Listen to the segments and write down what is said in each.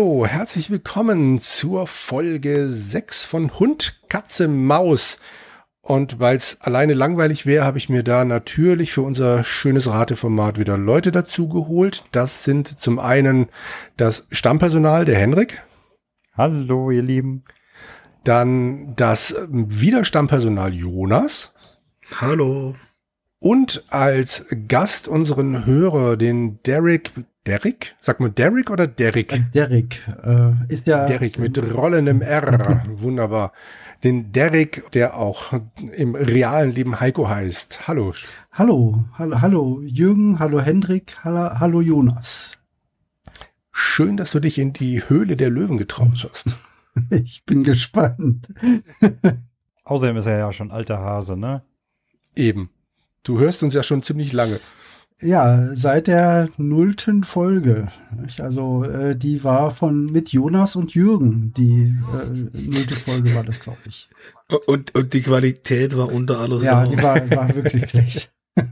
Hallo, herzlich willkommen zur Folge 6 von Hund, Katze, Maus. Und weil es alleine langweilig wäre, habe ich mir da natürlich für unser schönes Rateformat wieder Leute dazu geholt. Das sind zum einen das Stammpersonal, der Henrik. Hallo, ihr Lieben. Dann das Widerstammpersonal Jonas. Hallo. Und als Gast unseren Hörer, den Derek. Derek? Sag mal Derek oder Derek? Äh, Derek. Äh, ist ja. Derek mit rollendem R. Wunderbar. Den Derek, der auch im realen Leben Heiko heißt. Hallo. Hallo. Hallo, hallo Jürgen. Hallo Hendrik. Hallo, hallo Jonas. Schön, dass du dich in die Höhle der Löwen getraut hast. Ich bin gespannt. Außerdem ist er ja schon alter Hase, ne? Eben. Du hörst uns ja schon ziemlich lange. Ja, seit der nullten Folge. Also äh, die war von mit Jonas und Jürgen. Die äh, nullte Folge war das, glaube ich. Und, und die Qualität war unter aller Ja, die war, war wirklich schlecht.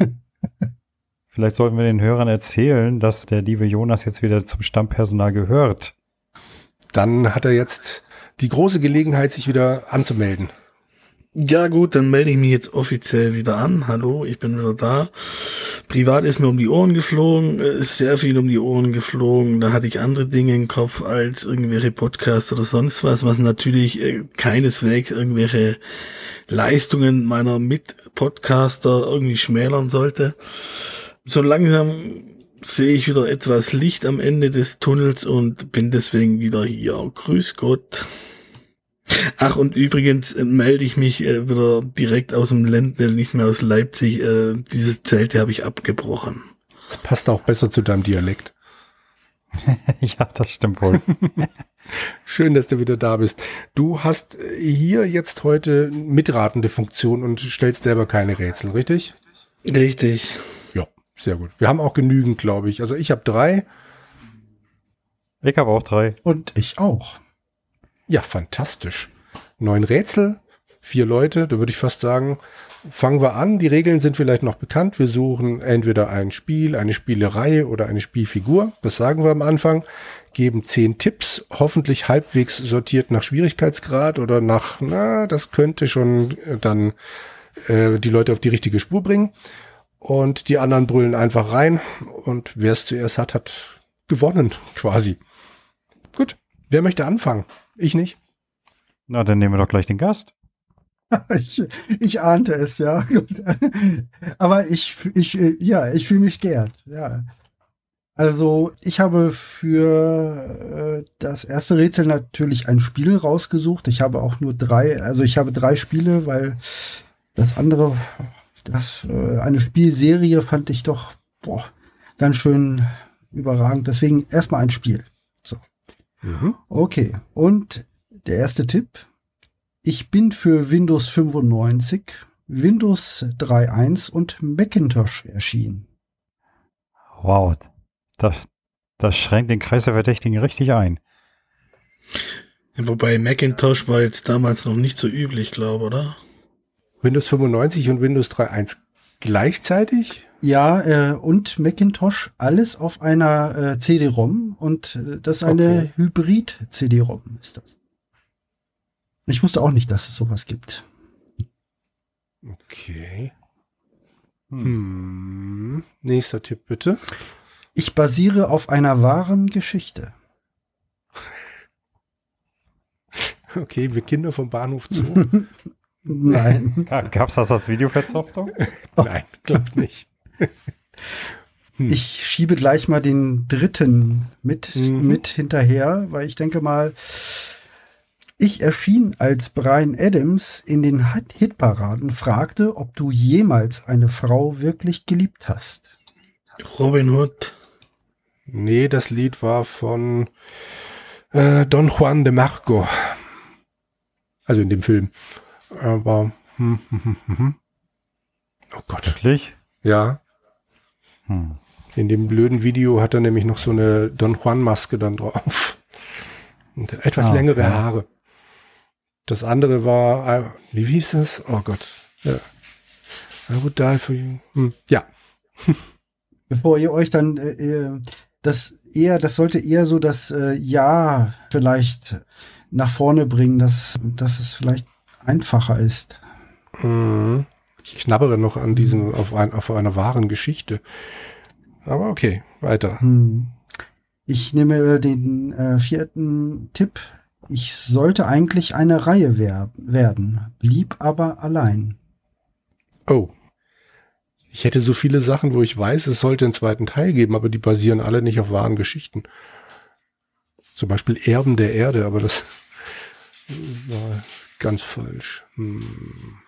Vielleicht sollten wir den Hörern erzählen, dass der liebe Jonas jetzt wieder zum Stammpersonal gehört. Dann hat er jetzt die große Gelegenheit, sich wieder anzumelden. Ja gut, dann melde ich mich jetzt offiziell wieder an. Hallo, ich bin wieder da. Privat ist mir um die Ohren geflogen, ist sehr viel um die Ohren geflogen. Da hatte ich andere Dinge im Kopf als irgendwelche Podcasts oder sonst was, was natürlich äh, keineswegs irgendwelche Leistungen meiner Mitpodcaster irgendwie schmälern sollte. So langsam sehe ich wieder etwas Licht am Ende des Tunnels und bin deswegen wieder hier. Grüß Gott. Ach, und übrigens äh, melde ich mich äh, wieder direkt aus dem Ländle, nicht mehr aus Leipzig. Äh, dieses Zelte habe ich abgebrochen. Das passt auch besser zu deinem Dialekt. ja, das stimmt wohl. Schön, dass du wieder da bist. Du hast hier jetzt heute mitratende Funktion und stellst selber keine Rätsel, richtig? Richtig. Ja, sehr gut. Wir haben auch genügend, glaube ich. Also ich habe drei. Ich habe auch drei. Und ich auch. Ja, fantastisch. Neun Rätsel, vier Leute, da würde ich fast sagen, fangen wir an. Die Regeln sind vielleicht noch bekannt. Wir suchen entweder ein Spiel, eine Spielereihe oder eine Spielfigur. Das sagen wir am Anfang. Geben zehn Tipps, hoffentlich halbwegs sortiert nach Schwierigkeitsgrad oder nach, na, das könnte schon dann äh, die Leute auf die richtige Spur bringen. Und die anderen brüllen einfach rein. Und wer es zuerst hat, hat gewonnen, quasi. Gut. Wer möchte anfangen? Ich nicht. Na, dann nehmen wir doch gleich den Gast. ich, ich ahnte es, ja. Aber ich, ich, ja, ich fühle mich geehrt, ja. Also, ich habe für äh, das erste Rätsel natürlich ein Spiel rausgesucht. Ich habe auch nur drei, also ich habe drei Spiele, weil das andere, das, äh, eine Spielserie fand ich doch, boah, ganz schön überragend. Deswegen erstmal ein Spiel. Mhm. Okay, und der erste Tipp. Ich bin für Windows 95, Windows 3.1 und Macintosh erschienen. Wow, das, das schränkt den Kreis der Verdächtigen richtig ein. Wobei Macintosh war jetzt damals noch nicht so üblich, glaube oder? Windows 95 und Windows 3.1 gleichzeitig? Ja, äh, und Macintosh, alles auf einer äh, CD-ROM und äh, das ist eine okay. Hybrid-CD-ROM, ist das. Ich wusste auch nicht, dass es sowas gibt. Okay. Hm. Nächster Tipp bitte. Ich basiere auf einer wahren Geschichte. okay, wir Kinder vom Bahnhof zu. Nein. Gab's das als Videoverzopfung? Nein, glaub nicht. Hm. Ich schiebe gleich mal den dritten mit, mhm. mit hinterher, weil ich denke mal, ich erschien als Brian Adams in den Hitparaden, fragte, ob du jemals eine Frau wirklich geliebt hast. Robin Hood. Nee, das Lied war von äh, Don Juan de Marco. Also in dem Film. Aber, hm, hm, hm, hm, hm. oh Gott. Wirklich? Ja. Hm. In dem blöden Video hat er nämlich noch so eine Don Juan Maske dann drauf. Und etwas ah, längere okay. Haare. Das andere war, äh, wie hieß das? Oh Gott. Ja. I would die for you. Hm. Ja. Bevor ihr euch dann, äh das eher, das sollte eher so das äh, Ja vielleicht nach vorne bringen, dass, dass es vielleicht einfacher ist. Mhm. Ich knabbere noch an diesem, auf, ein, auf einer wahren Geschichte. Aber okay, weiter. Hm. Ich nehme den äh, vierten Tipp. Ich sollte eigentlich eine Reihe wer werden, blieb aber allein. Oh. Ich hätte so viele Sachen, wo ich weiß, es sollte einen zweiten Teil geben, aber die basieren alle nicht auf wahren Geschichten. Zum Beispiel Erben der Erde, aber das war ganz falsch. Hm.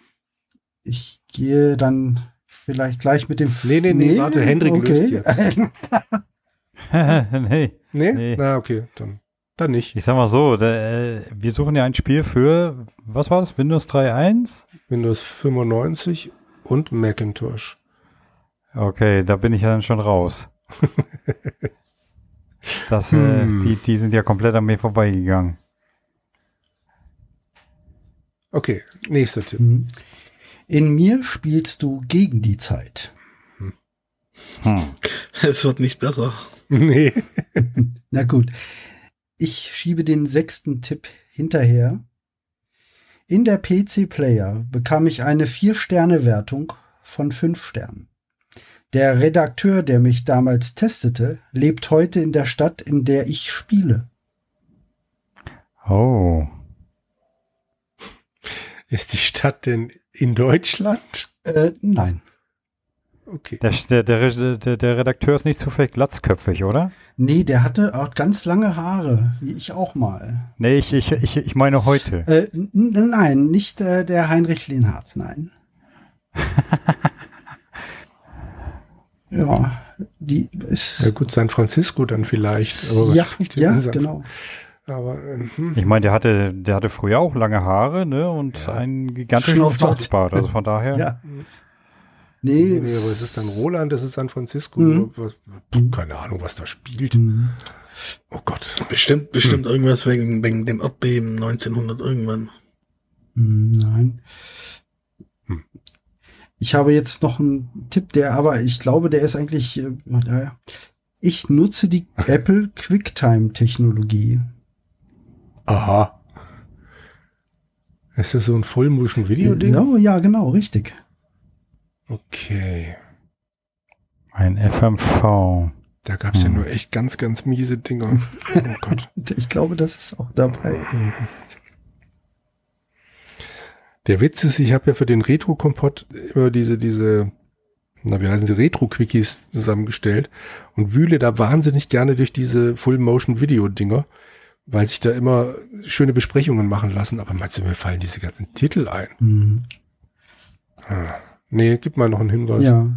Ich gehe dann vielleicht gleich mit dem. Nee, nee, nee, warte, Hendrik löst jetzt. nee. Nee? Nee. Na, okay, dann, dann nicht. Ich sag mal so, der, äh, wir suchen ja ein Spiel für, was war das, Windows 3.1? Windows 95 und Macintosh. Okay, da bin ich ja dann schon raus. Das, äh, Hm. die, die sind ja komplett an mir vorbeigegangen. Okay, nächster Tipp. Hm. In mir spielst du gegen die Zeit. Hm. Es wird nicht besser. Nee. Na gut. Ich schiebe den sechsten Tipp hinterher. In der PC Player bekam ich eine 4-Sterne-Wertung von 5 Sternen. Der Redakteur, der mich damals testete, lebt heute in der Stadt, in der ich spiele. Oh. Ist die Stadt denn in Deutschland? Äh, nein. Okay. Der, der, der, der, Redakteur ist nicht zufällig glatzköpfig, oder? Nee, der hatte auch ganz lange Haare, wie ich auch mal. Nee, ich, ich, ich, ich meine heute. Äh, nein, nicht äh, der Heinrich Lehnhardt, nein. ja, die ist. Ja gut, San Francisco dann vielleicht. Ja, ja, genau. Aber hm. Ich meine, der hatte, der hatte früher auch lange Haare, ne? Und Ja. einen gigantischen Schnauzbart. Also von daher. Ja. nee, Nee, es ist dann Roland, das ist San Francisco. Mhm. Was, keine Ahnung, was da spielt. Mhm. Oh Gott. Bestimmt, bestimmt irgendwas wegen, wegen dem Erdbeben 1900 irgendwann. Hm, Nein. Hm. Ich habe jetzt noch einen Tipp, der aber ich glaube, der ist eigentlich. äh, naja. Ich nutze die Apple QuickTime-Technologie. Aha. Ist das so ein Full-Motion-Video-Ding? Ja, ja, genau, richtig. Okay. Ein FMV. Da gab es ja Hm. nur echt ganz, ganz miese Dinger. Oh Gott. Ich glaube, das ist auch dabei. Der Witz ist, ich habe ja für den Retro-Kompott immer diese, diese, na, wie heißen sie, Retro-Quickies zusammengestellt und wühle da wahnsinnig gerne durch diese Full-Motion-Video-Dinger, weil sich da immer schöne Besprechungen machen lassen. Aber meinst du, mir fallen diese ganzen Titel ein? Mhm. Ah. Nee, gib mal noch einen Hinweis. Ja.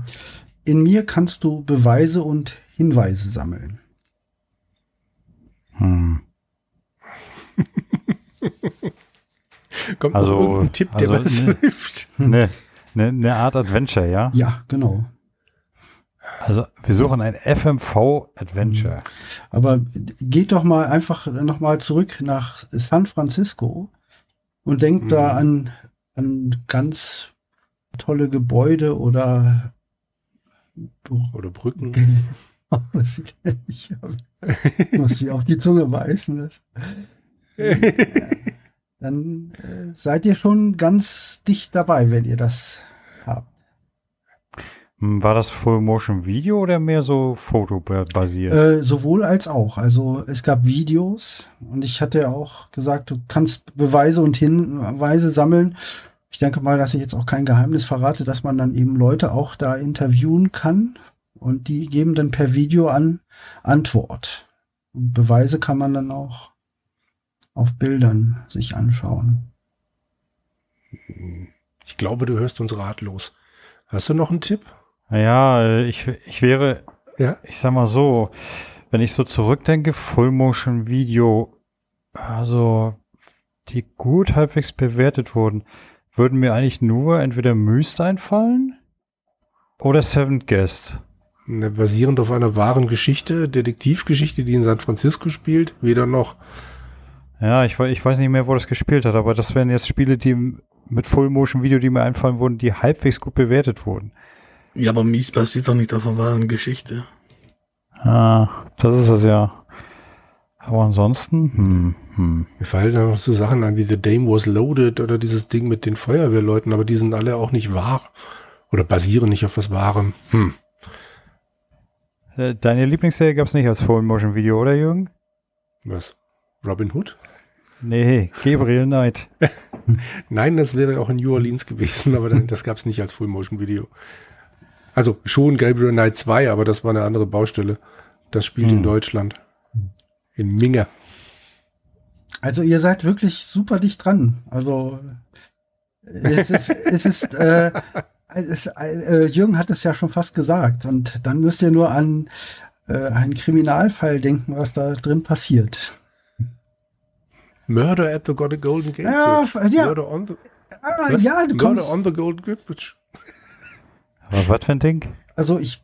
In mir kannst du Beweise und Hinweise sammeln. Hm. Kommt Also, noch irgendein Tipp, der also, was ne. hilft? Ne, ne, ne Art Adventure, ja? Ja, genau. Also wir suchen ein FMV Adventure. Aber geht doch mal einfach noch mal zurück nach San Francisco und denkt da Mhm. an, an ganz tolle Gebäude oder Oder Brücken. was ich muss mir auf die Zunge beißen. Das. Dann äh, seid ihr schon ganz dicht dabei, wenn ihr das War das Full Motion Video oder mehr so fotobasiert? Äh, sowohl als auch. Also es gab Videos und ich hatte ja auch gesagt, du kannst Beweise und Hinweise sammeln. Ich denke mal, dass ich jetzt auch kein Geheimnis verrate, dass man dann eben Leute auch da interviewen kann und die geben dann per Video an Antwort. Und Beweise kann man dann auch auf Bildern sich anschauen. Ich glaube, du hörst uns ratlos. Hast du noch einen Tipp? Ja, äh, ich, ich wäre, Ja? ich sag mal so, wenn ich so zurückdenke, Full Motion Video, also die gut halbwegs bewertet wurden, würden mir eigentlich nur entweder Myst einfallen oder Seventh Guest. Ne, basierend auf einer wahren Geschichte, Detektivgeschichte, die in San Francisco spielt, weder noch. Ja, ich, ich weiß nicht mehr, wo das gespielt hat, aber das wären jetzt Spiele, die mit Full Motion Video, die mir einfallen wurden, die halbwegs gut bewertet wurden. Ja, aber Mies basiert doch nicht auf einer wahren Geschichte. Ah, das ist es ja. Aber ansonsten, hm, hm. Mir fallen da noch so Sachen an wie The Dame Was Loaded oder dieses Ding mit den Feuerwehrleuten, aber die sind alle auch nicht wahr. Oder basieren nicht auf was Wahrem. Hm. Äh, Deine Lieblingsserie gab es nicht als Full-Motion-Video, oder Jürgen? Was? Robin Hood? Nee, Gabriel Knight. Nein, das wäre auch in New Orleans gewesen, aber dann, das gab es nicht als Full-Motion-Video. Also schon Gabriel Knight 2, aber das war eine andere Baustelle. Das spielt in Hm. Deutschland. In Minge. Also ihr seid wirklich super dicht dran. Also es ist, es ist äh, es, äh, Jürgen hat es ja schon fast gesagt. Und dann müsst ihr nur an äh, einen Kriminalfall denken, was da drin passiert. Murder at the Golden Gate Ja, Bridge. ja. Murder on the, Ah, ja, du Murder kommst. on the Golden Gate Bridge. Aber was für ein Ding? Also ich,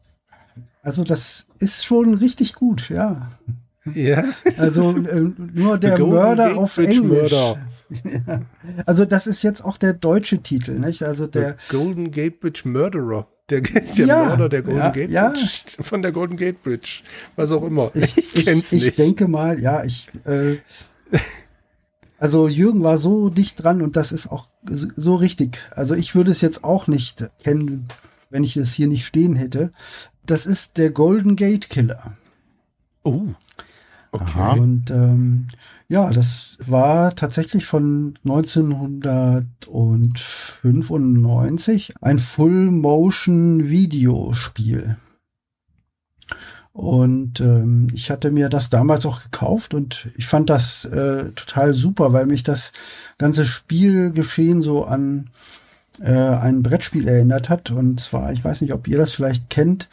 also das ist schon richtig gut, ja. Ja. Also äh, nur der Mörder auf Englisch. Murder. Ja. Also das ist jetzt auch der deutsche Titel, nicht? Also der The Golden Gate Bridge Murderer. Der, der Ja, Mörder der Golden ja, Gate ja. Bridge. Von der Golden Gate Bridge. Was auch immer. ich, ich, kenn's ich nicht. denke mal, ja, ich äh, also Jürgen war so dicht dran und das ist auch so so richtig. Also ich würde es jetzt auch nicht kennen, wenn ich es hier nicht stehen hätte. Das ist der Golden Gate Killer. Oh. Okay. Und ähm, ja, das war tatsächlich von 1995 ein Full-Motion-Videospiel. Und ähm, ich hatte mir das damals auch gekauft und ich fand das äh, total super, weil mich das ganze Spielgeschehen so an äh, ein Brettspiel erinnert hat. Und zwar, ich weiß nicht, ob ihr das vielleicht kennt,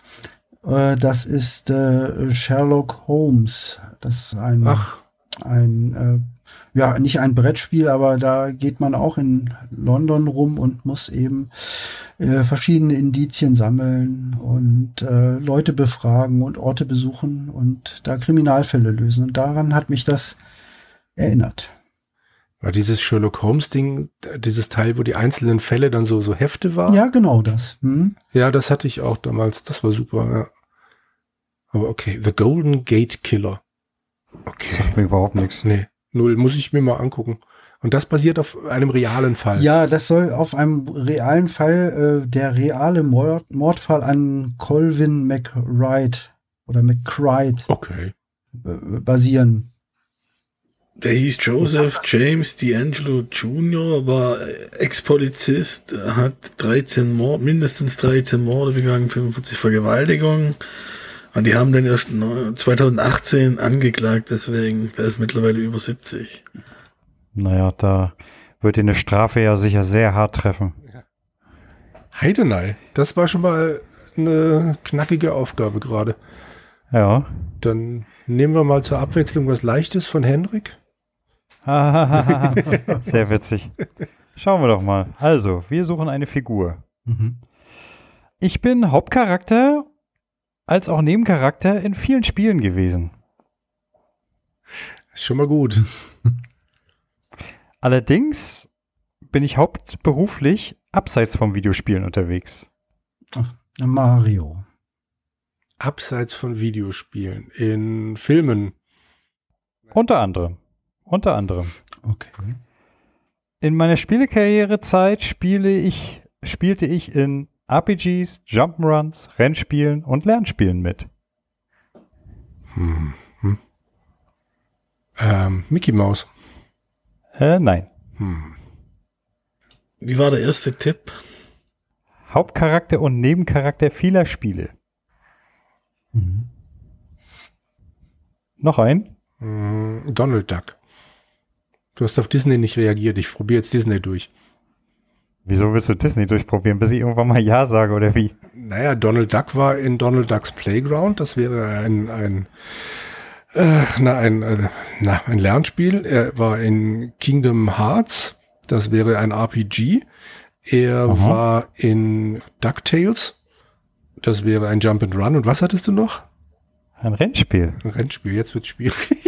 äh, das ist äh, Sherlock Holmes. Das ist ein, Ach, ein äh, ja, nicht ein Brettspiel, aber da geht man auch in London rum und muss eben äh, verschiedene Indizien sammeln und äh, Leute befragen und Orte besuchen und da Kriminalfälle lösen. Und daran hat mich das erinnert. War dieses Sherlock Holmes Ding, dieses Teil, wo die einzelnen Fälle dann so, so Hefte waren? Ja, genau das. Hm? Ja, das hatte ich auch damals. Das war super, ja. Aber okay, The Golden Gate Killer. Okay. Sagt mir überhaupt nichts. Nee, null. Muss ich mir mal angucken. Und das basiert auf einem realen Fall. Ja, das soll auf einem realen Fall, äh, der reale Mord, Mordfall an Colvin McRide oder McCride Okay. äh, basieren. Der hieß Joseph James D'Angelo Jr., war Ex-Polizist, hat 13 Mord, mindestens 13 Morde begangen, 45 Vergewaltigungen. Und die haben den erst 2018 angeklagt, deswegen, der ist mittlerweile über 70. Naja, da wird ihn eine Strafe ja sicher sehr hart treffen. Heidenei. Das war schon mal eine knackige Aufgabe gerade. Ja. Dann nehmen wir mal zur Abwechslung was Leichtes von Henrik. sehr witzig. Schauen wir doch mal. Also, wir suchen eine Figur. Mhm. Ich bin Hauptcharakter als auch Nebencharakter in vielen Spielen gewesen. Ist schon mal gut. Allerdings bin ich hauptberuflich abseits vom Videospielen unterwegs. Mario. Abseits von Videospielen. In Filmen. Unter anderem. Unter anderem. Okay. In meiner Spielekarrierezeit spiele ich, spielte ich in RPGs, Jump'n'Runs, Rennspielen und Lernspielen mit. Hm. Hm. Ähm, Mickey Mouse. Äh, nein. Hm. Wie war der erste Tipp? Hauptcharakter und Nebencharakter vieler Spiele. Mhm. Noch ein? Hm, Donald Duck. Du hast auf Disney nicht reagiert. Ich probiere jetzt Disney durch. Wieso willst du Disney durchprobieren, bis ich irgendwann mal Ja sage oder wie? Naja, Donald Duck war in Donald Ducks Playground. Das wäre ein, ein, äh, na, ein, äh, na, ein Lernspiel. Er war in Kingdom Hearts. Das wäre ein RPG. Er Aha. war in DuckTales. Das wäre ein Jump and Run. Und was hattest du noch? Ein Rennspiel. Ein Rennspiel. Jetzt wird's schwierig.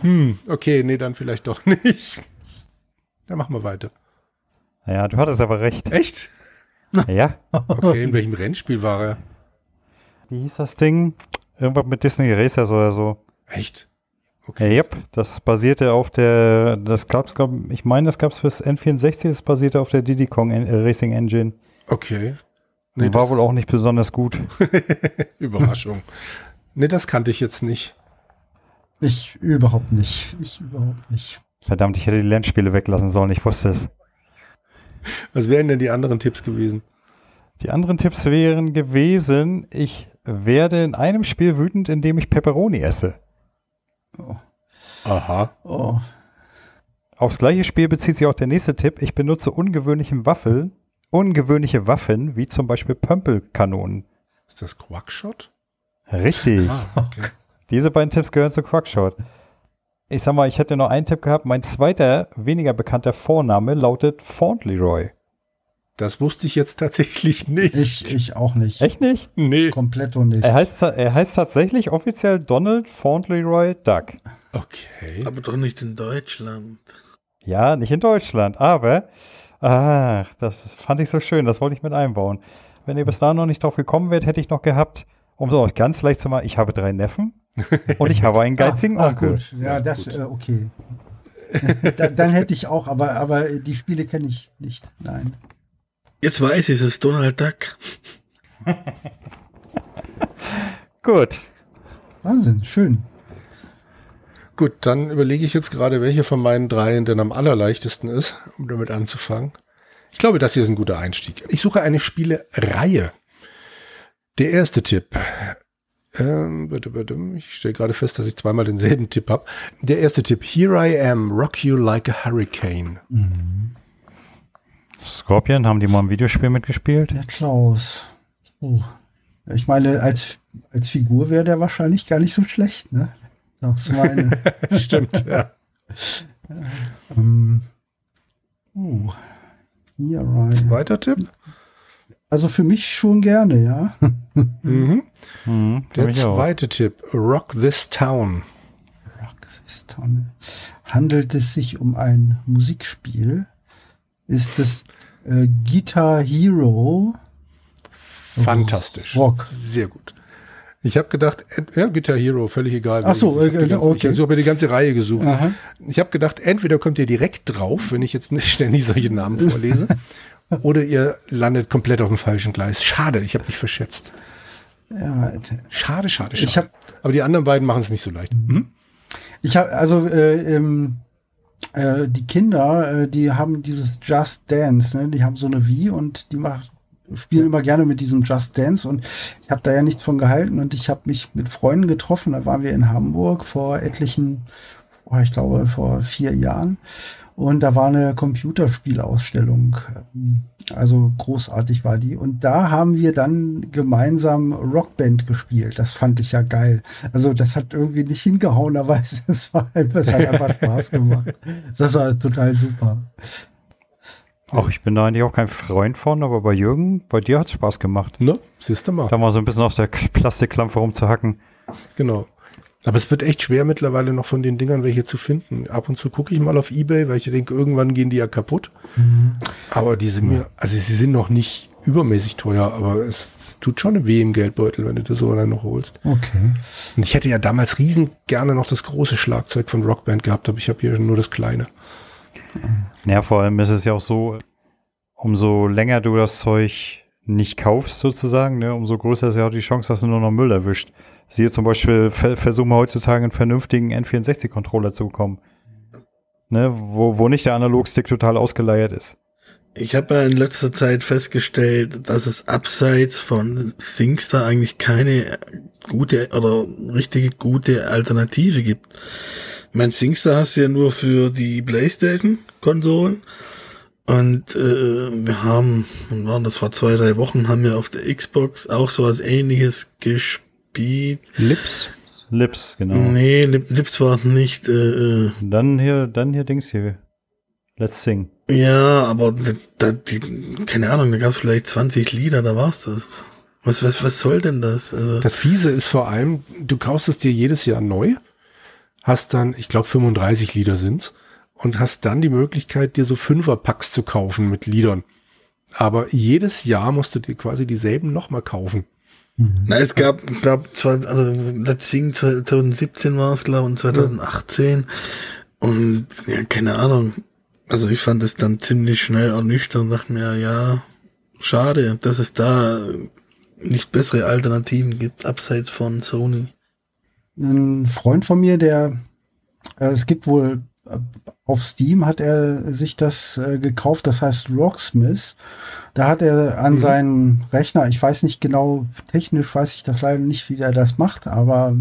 Hm, okay, nee, dann vielleicht doch nicht. Dann machen wir weiter. Ja, du hattest aber recht. Echt? Ja. Okay, in welchem Rennspiel war er? Wie hieß das Ding? Irgendwas mit Disney Racers oder so. Echt? Ja, yep, das basierte auf der, das gab's, glaub, ich meine, das gab's fürs N64, das basierte auf der Diddy Kong äh, Racing Engine. Okay. Nee, war wohl auch nicht besonders gut. Überraschung. nee, das kannte ich jetzt nicht. Ich überhaupt nicht. Ich überhaupt nicht. Verdammt, ich hätte die Lernspiele weglassen sollen, ich wusste es. Was wären denn die anderen Tipps gewesen? Die anderen Tipps wären gewesen, ich werde in einem Spiel wütend, indem ich Pepperoni esse. Oh. Aha. Oh. Aufs gleiche Spiel bezieht sich auch der nächste Tipp. Ich benutze ungewöhnliche Waffen, ungewöhnliche Waffen, wie zum Beispiel Pömpelkanonen. Ist das Quackshot? Richtig. Ah, okay. Diese beiden Tipps gehören zu Quackshot. Ich sag mal, ich hätte noch einen Tipp gehabt. Mein zweiter, weniger bekannter Vorname lautet Fauntleroy. Das wusste ich jetzt tatsächlich nicht. Ich, ich auch nicht. Echt nicht? Nee. Komplett und nicht. Er heißt, er heißt tatsächlich offiziell Donald Fauntleroy Duck. Okay. Aber doch nicht in Deutschland. Ja, nicht in Deutschland, aber ach, das fand ich so schön, das wollte ich mit einbauen. Wenn ihr bis dahin noch nicht drauf gekommen wärt, hätte ich noch gehabt, um so euch ganz leicht zu machen, ich habe drei Neffen und ich habe einen geizigen ah, ah, Onkel. gut. Ja, Ja, das, gut. äh, okay. da, dann hätte ich auch, aber, aber die Spiele kenne ich nicht. Nein. Jetzt weiß ich, es ist Donald Duck. Gut. Wahnsinn, schön. Gut, dann überlege ich jetzt gerade, welche von meinen dreien denn am allerleichtesten ist, um damit anzufangen. Ich glaube, das hier ist ein guter Einstieg. Ich suche eine Spielereihe. Der erste Tipp. Ähm, bitte, bitte. Ich stelle gerade fest, dass ich zweimal denselben Tipp habe. Der erste Tipp. Here I am, rock you like a hurricane. Scorpion, haben die mal im Videospiel mitgespielt? Der Klaus. Oh. Ich meine, als, als Figur wäre der wahrscheinlich gar nicht so schlecht, ne? Klaus meine. Stimmt, ja. ähm, uh. Ja, right. Zweiter Tipp. Also für mich schon gerne, ja. Mhm. Mhm, Der mich auch. zweite Tipp. Rock this town. Roxas Tunnel. Handelt es sich um ein Musikspiel? Ist es äh, Guitar Hero? Fantastisch. Rock. Sehr gut. Ich habe gedacht, ja, Guitar Hero, völlig egal. Ach so, ich äh, ganze, okay. Ich habe mir die ganze Reihe gesucht. Aha. Ich habe gedacht, entweder kommt ihr direkt drauf, wenn ich jetzt nicht ständig solche Namen vorlese, oder ihr landet komplett auf dem falschen Gleis. Schade, ich habe mich verschätzt. Ja, Schade, schade, schade. Ich hab- Aber die anderen beiden machen es nicht so leicht. Mhm. ich habe also äh, ähm, äh, die Kinder, äh, die haben dieses Just Dance, ne? die haben so eine Wii und die machen spielen immer gerne mit diesem Just Dance und ich habe da ja nichts von gehalten und ich habe mich mit Freunden getroffen, da waren wir in Hamburg vor etlichen, oh, ich glaube vor vier Jahren und da war eine Computerspielausstellung, also großartig war die und da haben wir dann gemeinsam Rockband gespielt, das fand ich ja geil, also das hat irgendwie nicht hingehauen, aber es, es, war, es hat einfach Spaß gemacht, das war total super. Ach, ich bin da eigentlich auch kein Freund von, aber bei Jürgen, bei dir hat es Spaß gemacht. Ne? Siehst du mal. Da mal so ein bisschen auf der Plastikklampe rumzuhacken. Genau. Aber es wird echt schwer mittlerweile noch von den Dingern welche zu finden. Ab und zu gucke ich mal auf Ebay, weil ich denke, irgendwann gehen die ja kaputt. Aber die sind mir, also sie sind noch nicht übermäßig teuer, aber es tut schon weh im Geldbeutel, wenn du das so dann noch holst. Okay. Und ich hätte ja damals riesen gerne noch das große Schlagzeug von Rockband gehabt, aber ich habe hier nur das kleine. Ja, vor allem ist es ja auch so, umso länger du das Zeug nicht kaufst sozusagen, ne, umso größer ist ja auch die Chance, dass du nur noch Müll erwischt. Siehe zum Beispiel, ver versuch mal heutzutage einen vernünftigen N64-Controller zu bekommen. Ne, wo, wo nicht der Analogstick total ausgeleiert ist. Ich habe ja in letzter Zeit festgestellt, dass es abseits von SingStar eigentlich keine gute oder richtige gute Alternative gibt. Mein SingStar hast du ja nur für die Playstation-Konsolen. Und äh, wir haben, wann waren das vor zwei, drei Wochen, haben wir auf der Xbox auch so was ähnliches gespielt. Lips. Lips, genau. Nee, Lip, Lips war nicht, äh, äh, Dann hier, dann hier Dings hier. Let's Sing. ja, aber da, die, keine Ahnung, da gab es vielleicht 20 Lieder, da war's das. Was, was, was soll denn das? Also, Das Fiese ist vor allem, du kaufst es dir jedes Jahr neu, hast dann, ich glaube 35 Lieder sind's, und hast dann die Möglichkeit, dir so Fünferpacks zu kaufen mit Liedern. Aber jedes Jahr musst du dir quasi dieselben nochmal kaufen. Na, es gab, glaube also Leipzig 2017 war es, glaube und 2018. Und ja, keine Ahnung. Also ich fand es dann ziemlich schnell ernüchternd und dachte mir, ja, schade, dass es da nicht bessere Alternativen gibt, abseits von Sony. Ein Freund von mir, der, äh, es gibt wohl auf Steam hat er sich das äh, gekauft, das heißt Rocksmith. Da hat er an mhm. seinen Rechner, ich weiß nicht genau, technisch weiß ich das leider nicht, wie er das macht, aber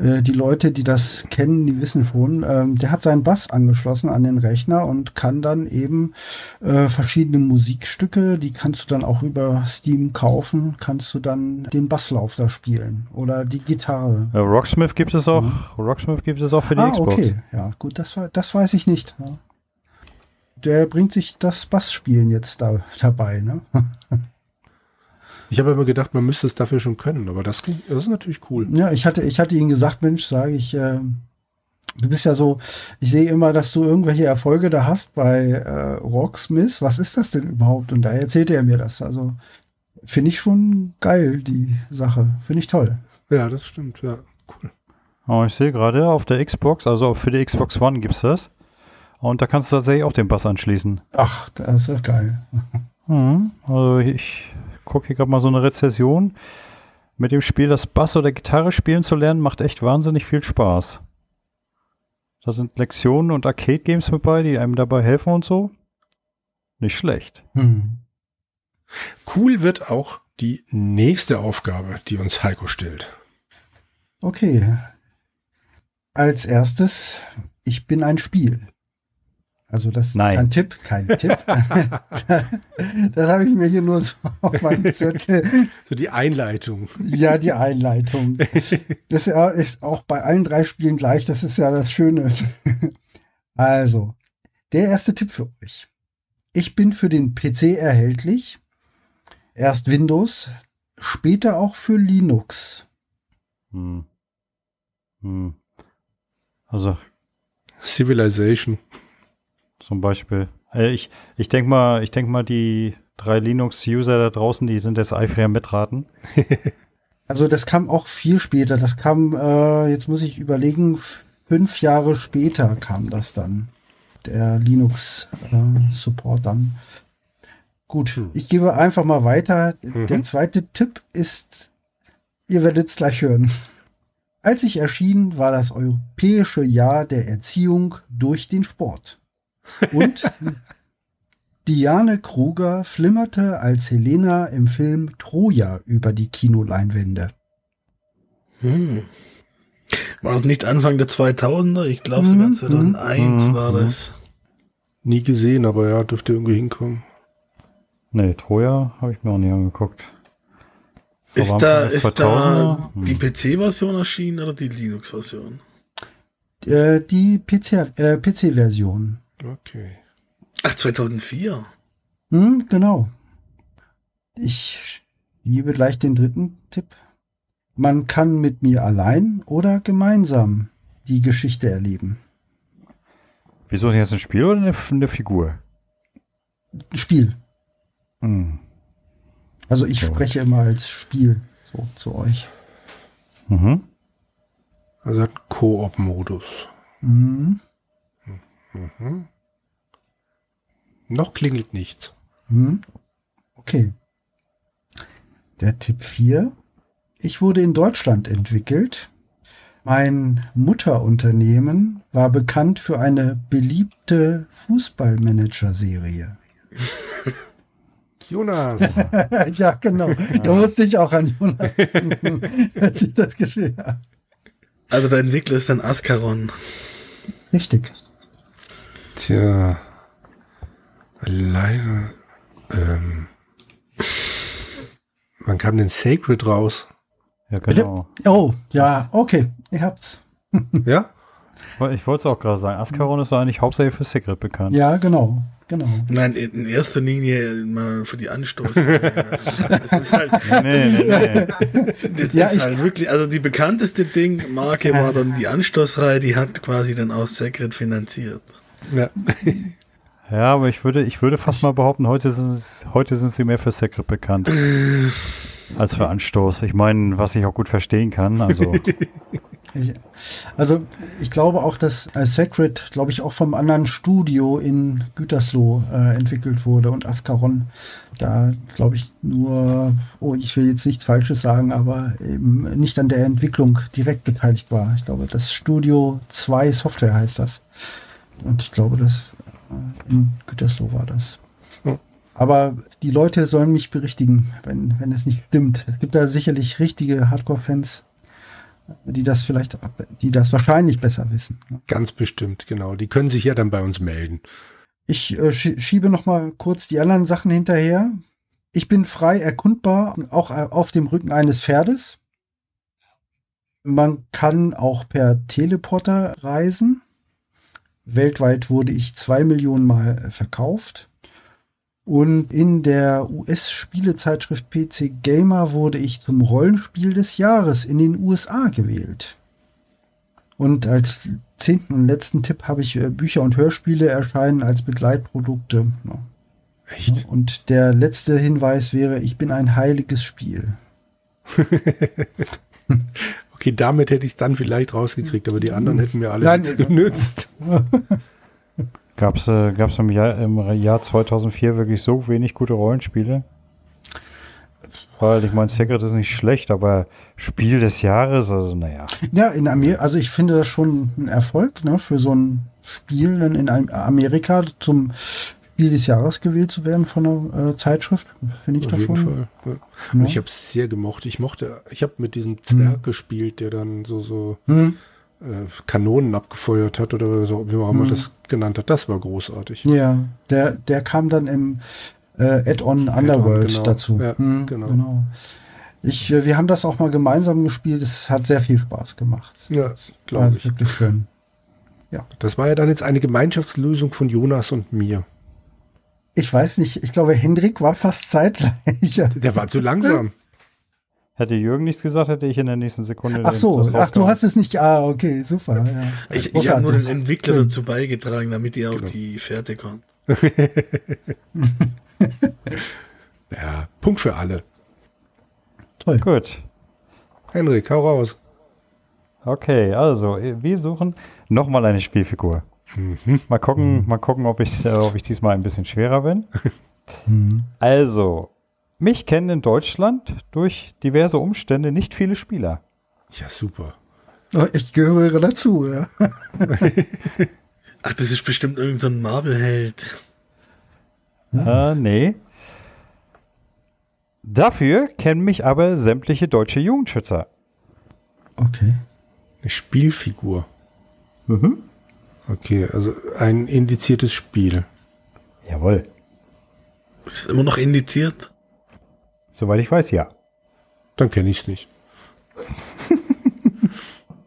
äh, die Leute, die das kennen, die wissen schon, ähm, der hat seinen Bass angeschlossen an den Rechner und kann dann eben äh, verschiedene Musikstücke, die kannst du dann auch über Steam kaufen, kannst du dann den Basslauf da spielen oder die Gitarre. Ja, Rocksmith gibt es auch, mhm. Rocksmith gibt es auch für die ah, Xbox. okay, ja, gut, das, das weiß ich nicht. Ja. Der bringt sich das Bassspielen jetzt da dabei, ne? Ich habe immer gedacht, man müsste es dafür schon können, aber das, das ist natürlich cool. Ja, ich hatte, ich hatte ihnen gesagt, Mensch, sage ich, äh, du bist ja so, ich sehe immer, dass du irgendwelche Erfolge da hast bei äh, Rocksmith. Was ist das denn überhaupt? Und da erzählte er mir das. Also finde ich schon geil, die Sache. Finde ich toll. Ja, das stimmt, ja, cool. Oh, ich sehe gerade auf der Xbox, also für die Xbox One gibt es das. Und da kannst du tatsächlich auch den Bass anschließen. Ach, das ist ja geil. Mhm, also ich gucke hier gerade mal so eine Rezession. Mit dem Spiel das Bass oder Gitarre spielen zu lernen, macht echt wahnsinnig viel Spaß. Da sind Lektionen und Arcade-Games mit bei, die einem dabei helfen und so. Nicht schlecht. Hm. Cool wird auch die nächste Aufgabe, die uns Heiko stellt. Okay. Als erstes, ich bin ein Spiel. Also das ist kein Tipp, kein Tipp. das habe ich mir hier nur so auf meinem Zettel. So die Einleitung. Ja, die Einleitung. Das ist auch bei allen drei Spielen gleich. Das ist ja das Schöne. Also, der erste Tipp für euch. Ich bin für den PC erhältlich. Erst Windows, später auch für Linux. Hm. Hm. Also. Civilization zum Beispiel. Äh, ich ich denke mal, ich denke mal, die drei Linux-User da draußen, die sind jetzt eifrig am Mitraten. also das kam auch viel später. Das kam, äh, jetzt muss ich überlegen, fünf Jahre später kam das dann. Der Linux-Support äh, dann. Gut, ich gebe einfach mal weiter. Mhm. Der zweite Tipp ist, ihr werdet es gleich hören. Als ich erschien, war das europäische Jahr der Erziehung durch den Sport. Und Diane Kruger flimmerte als Helena im Film Troja über die Kinoleinwände. Hm. War das nicht Anfang der 2000er? Ich glaube sogar 2001 mhm. war das. Nie gesehen, aber ja, dürfte irgendwie hinkommen. Nee, Troja habe ich mir auch nie angeguckt. Ist da, ist da die hm. PC-Version erschienen oder die Linux-Version? Äh, die PC-Version. Okay. Ach, 2004. Hm, genau. Ich liebe gleich den dritten Tipp. Man kann mit mir allein oder gemeinsam die Geschichte erleben. Wieso jetzt ein Spiel oder eine, eine Figur? Spiel. Hm. Also ich so. spreche immer als Spiel so zu euch. Mhm. Also hat Koop-Modus. Mhm. Mhm. Noch klingelt nichts. Mhm. Okay. Der Tipp 4. Ich wurde in Deutschland entwickelt. Mein Mutterunternehmen war bekannt für eine beliebte Fußballmanager-Serie. Jonas. ja, genau. Da musste ich auch an Jonas, als ich das geschehen habe. Also der Entwickler ist dann Ascaron. Richtig. Tja. Alleine. Ähm, wann kam denn Sacred raus? Ja, genau. Oh, ja, okay. Ihr habt's. ja? Ich wollte es auch gerade sagen. Ascaron ist eigentlich hauptsächlich für Secret bekannt. Ja, genau. Genau. Nein, in erster Linie mal für die Anstoß. das ist halt, nee, nee, nee. Das ja, ist halt wirklich, also die bekannteste Ding, Marke war dann die Anstoßreihe, die hat quasi dann auch Secret finanziert. Ja. Ja, aber ich würde, ich würde fast mal behaupten, heute sind, heute sind sie mehr für Secret bekannt. als für Anstoß. Ich meine, was ich auch gut verstehen kann. Also, Ich, also ich glaube auch, dass äh, Sacred, glaube ich, auch vom anderen Studio in Gütersloh äh, entwickelt wurde und Ascaron. Da glaube ich nur, oh, ich will jetzt nichts Falsches sagen, aber eben nicht an der Entwicklung direkt beteiligt war. Ich glaube, das Studio 2 Software heißt das. Und ich glaube, das äh, in Gütersloh war das. Aber die Leute sollen mich berichtigen, wenn, wenn es nicht stimmt. Es gibt da sicherlich richtige Hardcore-Fans, die das vielleicht, die das wahrscheinlich besser wissen. Ganz bestimmt, genau. Die können sich ja dann bei uns melden. Ich äh, schie- schiebe noch mal kurz die anderen Sachen hinterher. Ich bin frei erkundbar, auch äh, auf dem Rücken eines Pferdes. Man kann auch per Teleporter reisen. Weltweit wurde ich zwei Millionen Mal äh, verkauft. Und in der US-Spielezeitschrift PC Gamer wurde ich zum Rollenspiel des Jahres in den USA gewählt. Und als zehnten und letzten Tipp habe ich äh, Bücher und Hörspiele erscheinen als Begleitprodukte. Echt? Und der letzte Hinweis wäre, ich bin ein heiliges Spiel. Okay, damit hätte ich es dann vielleicht rausgekriegt, aber die anderen hätten mir alle Nein, nichts genützt. gab es äh, gab's im, Jahr, im Jahr 2004 wirklich so wenig gute Rollenspiele? Weil ich meine, Secret ist nicht schlecht, aber Spiel des Jahres, also naja. Ja, in Amerika, also ich finde das schon ein Erfolg, ne, für so ein Spiel dann in Am- Amerika zum Spiel des Jahres gewählt zu werden von einer äh, Zeitschrift. Finde ich Auf das jeden schon. Fall. Ja. Ja. Ich habe es sehr gemocht. Ich mochte, ich habe mit diesem Zwerg gespielt, der dann so, so Hm. äh, Kanonen abgefeuert hat oder so, wie man Mhm. das genannt hat. Das war großartig. Ja, der, der kam dann im äh, Add-on Underworld genau. dazu. Ja, Hm, genau. Ich, äh, wir haben das auch mal gemeinsam gespielt. Es hat sehr viel Spaß gemacht. Ja, glaube ich. wirklich schön. Das war ja dann jetzt eine Gemeinschaftslösung von Jonas und mir. Ich weiß nicht, ich glaube, Hendrik war fast zeitgleich. Der war zu langsam. Hätte Jürgen nichts gesagt, hätte ich in der nächsten Sekunde. Ach so, ach, du hast es nicht. Ah, okay, super. Ja. Ich, ich habe nur den. Entwickler Schön. dazu beigetragen, damit ihr auf Genau. die Fährte kommt. Ja, Punkt für alle. Toll. Gut. Henrik, hau raus. Okay, also wir suchen nochmal eine Spielfigur. Mhm. Mal gucken, mal gucken, ob ich, äh, ob ich diesmal ein bisschen schwerer bin. Mhm. Also, mich kennen in Deutschland durch diverse Umstände nicht viele Spieler. Ja, super. Ich gehöre dazu, ja. Ach, das ist bestimmt irgendein so Marvel-Held. Äh, nee. Dafür kennen mich aber sämtliche deutsche Jugendschützer. Okay. Eine Spielfigur. Mhm. Okay, also ein indiziertes Spiel. Jawohl. Ist es immer noch indiziert? Soweit ich weiß, ja. Dann kenne ich es nicht.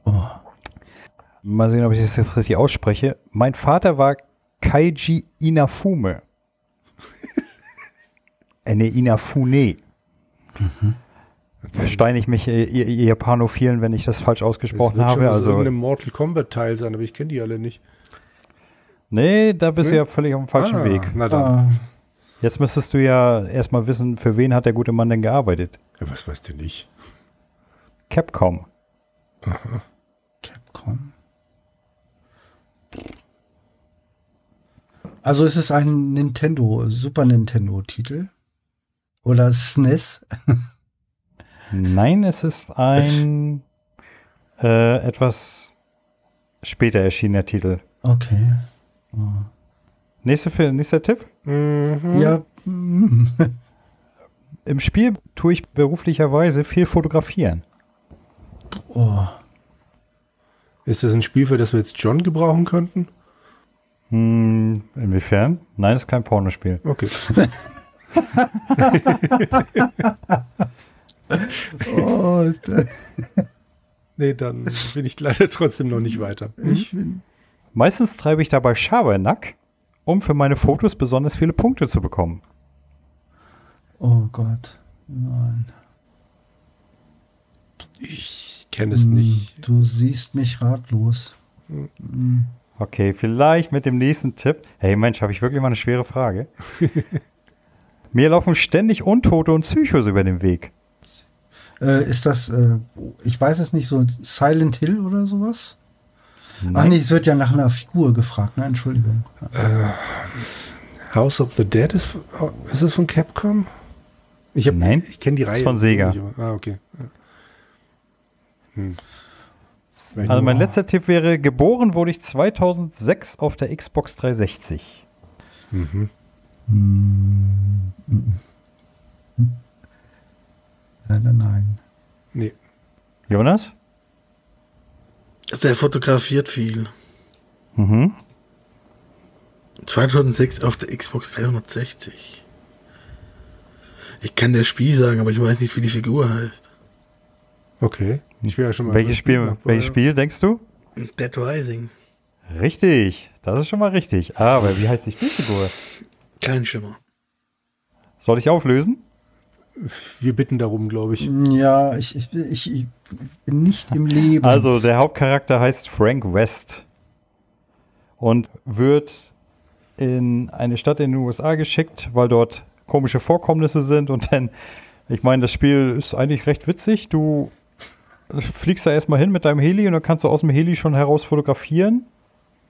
Oh. Mal sehen, ob ich das jetzt richtig ausspreche. Mein Vater war Kaiji Inafume. äh, nee, Inafune. Versteine ich mich, äh, ihr, ihr Japanophilen, wenn ich das falsch Das ausgesprochen wird schon habe. aus Also, irgendeinem Mortal Kombat Teil sein, aber ich kenne die alle nicht. nee, da bist du Nee? ja völlig auf dem falschen Ah, Weg. Na dann. Ah, Jetzt müsstest du ja erstmal wissen, für wen hat der gute Mann denn gearbeitet? Ja, was weißt du nicht? Capcom. Capcom. Also ist es ein Nintendo, Super Nintendo-Titel? Oder E SNES? Nein, es ist ein äh, etwas später erschienener Titel. Okay. Nächste, nächster Tipp. Mhm. Ja. Im Spiel tue ich beruflicherweise viel fotografieren. Oh. Ist das ein Spiel, für das wir jetzt John gebrauchen könnten? Hm, inwiefern? Nein, es ist kein Pornospiel. Okay. oh da- Nee, dann bin ich leider trotzdem noch nicht weiter. ich bin. Meistens treibe ich dabei Schabernack, um für meine Fotos besonders viele Punkte zu bekommen. Oh Gott. Nein. Ich kenne es Hm, nicht. Du siehst mich ratlos. Hm. Okay, vielleicht mit dem nächsten Tipp. Hey Mensch, habe ich wirklich mal eine schwere Frage? Mir laufen ständig Untote und Psychos über den Weg. Äh, ist das, äh, ich weiß es nicht, so Silent Hill oder sowas? Ach nee, es wird ja nach einer Figur gefragt, ne? Entschuldigung. Äh, House of the Dead ist, oh, ist das von Capcom? Ich, hab, Nein, ich kenne die Reihe. von Sega. Ah, okay. Hm. Weil Also mein letzter Tipp wäre, geboren wurde ich 2006 auf der Xbox 360. Mhm. Leider nein. Nee. Jonas? Also er fotografiert viel. Mhm. 2006 auf der Xbox 360. Ich kann das Spiel sagen, aber ich weiß nicht, wie die Figur heißt. Okay. Ich will ja schon mal. Welches Spiel, welches Spiel denkst du? Dead Rising. Richtig, das ist schon mal richtig. Aber wie heißt die Spielfigur? Kein Schimmer. Soll ich auflösen? Wir bitten darum, glaube ich. Ja, ich, ich, ich, ich bin nicht im Leben. Also der Hauptcharakter heißt Frank West und wird in eine Stadt in den USA geschickt, weil dort komische Vorkommnisse sind und dann, ich meine, das Spiel ist eigentlich recht witzig. Du fliegst da erstmal hin mit deinem Heli und dann kannst du aus dem Heli schon heraus fotografieren,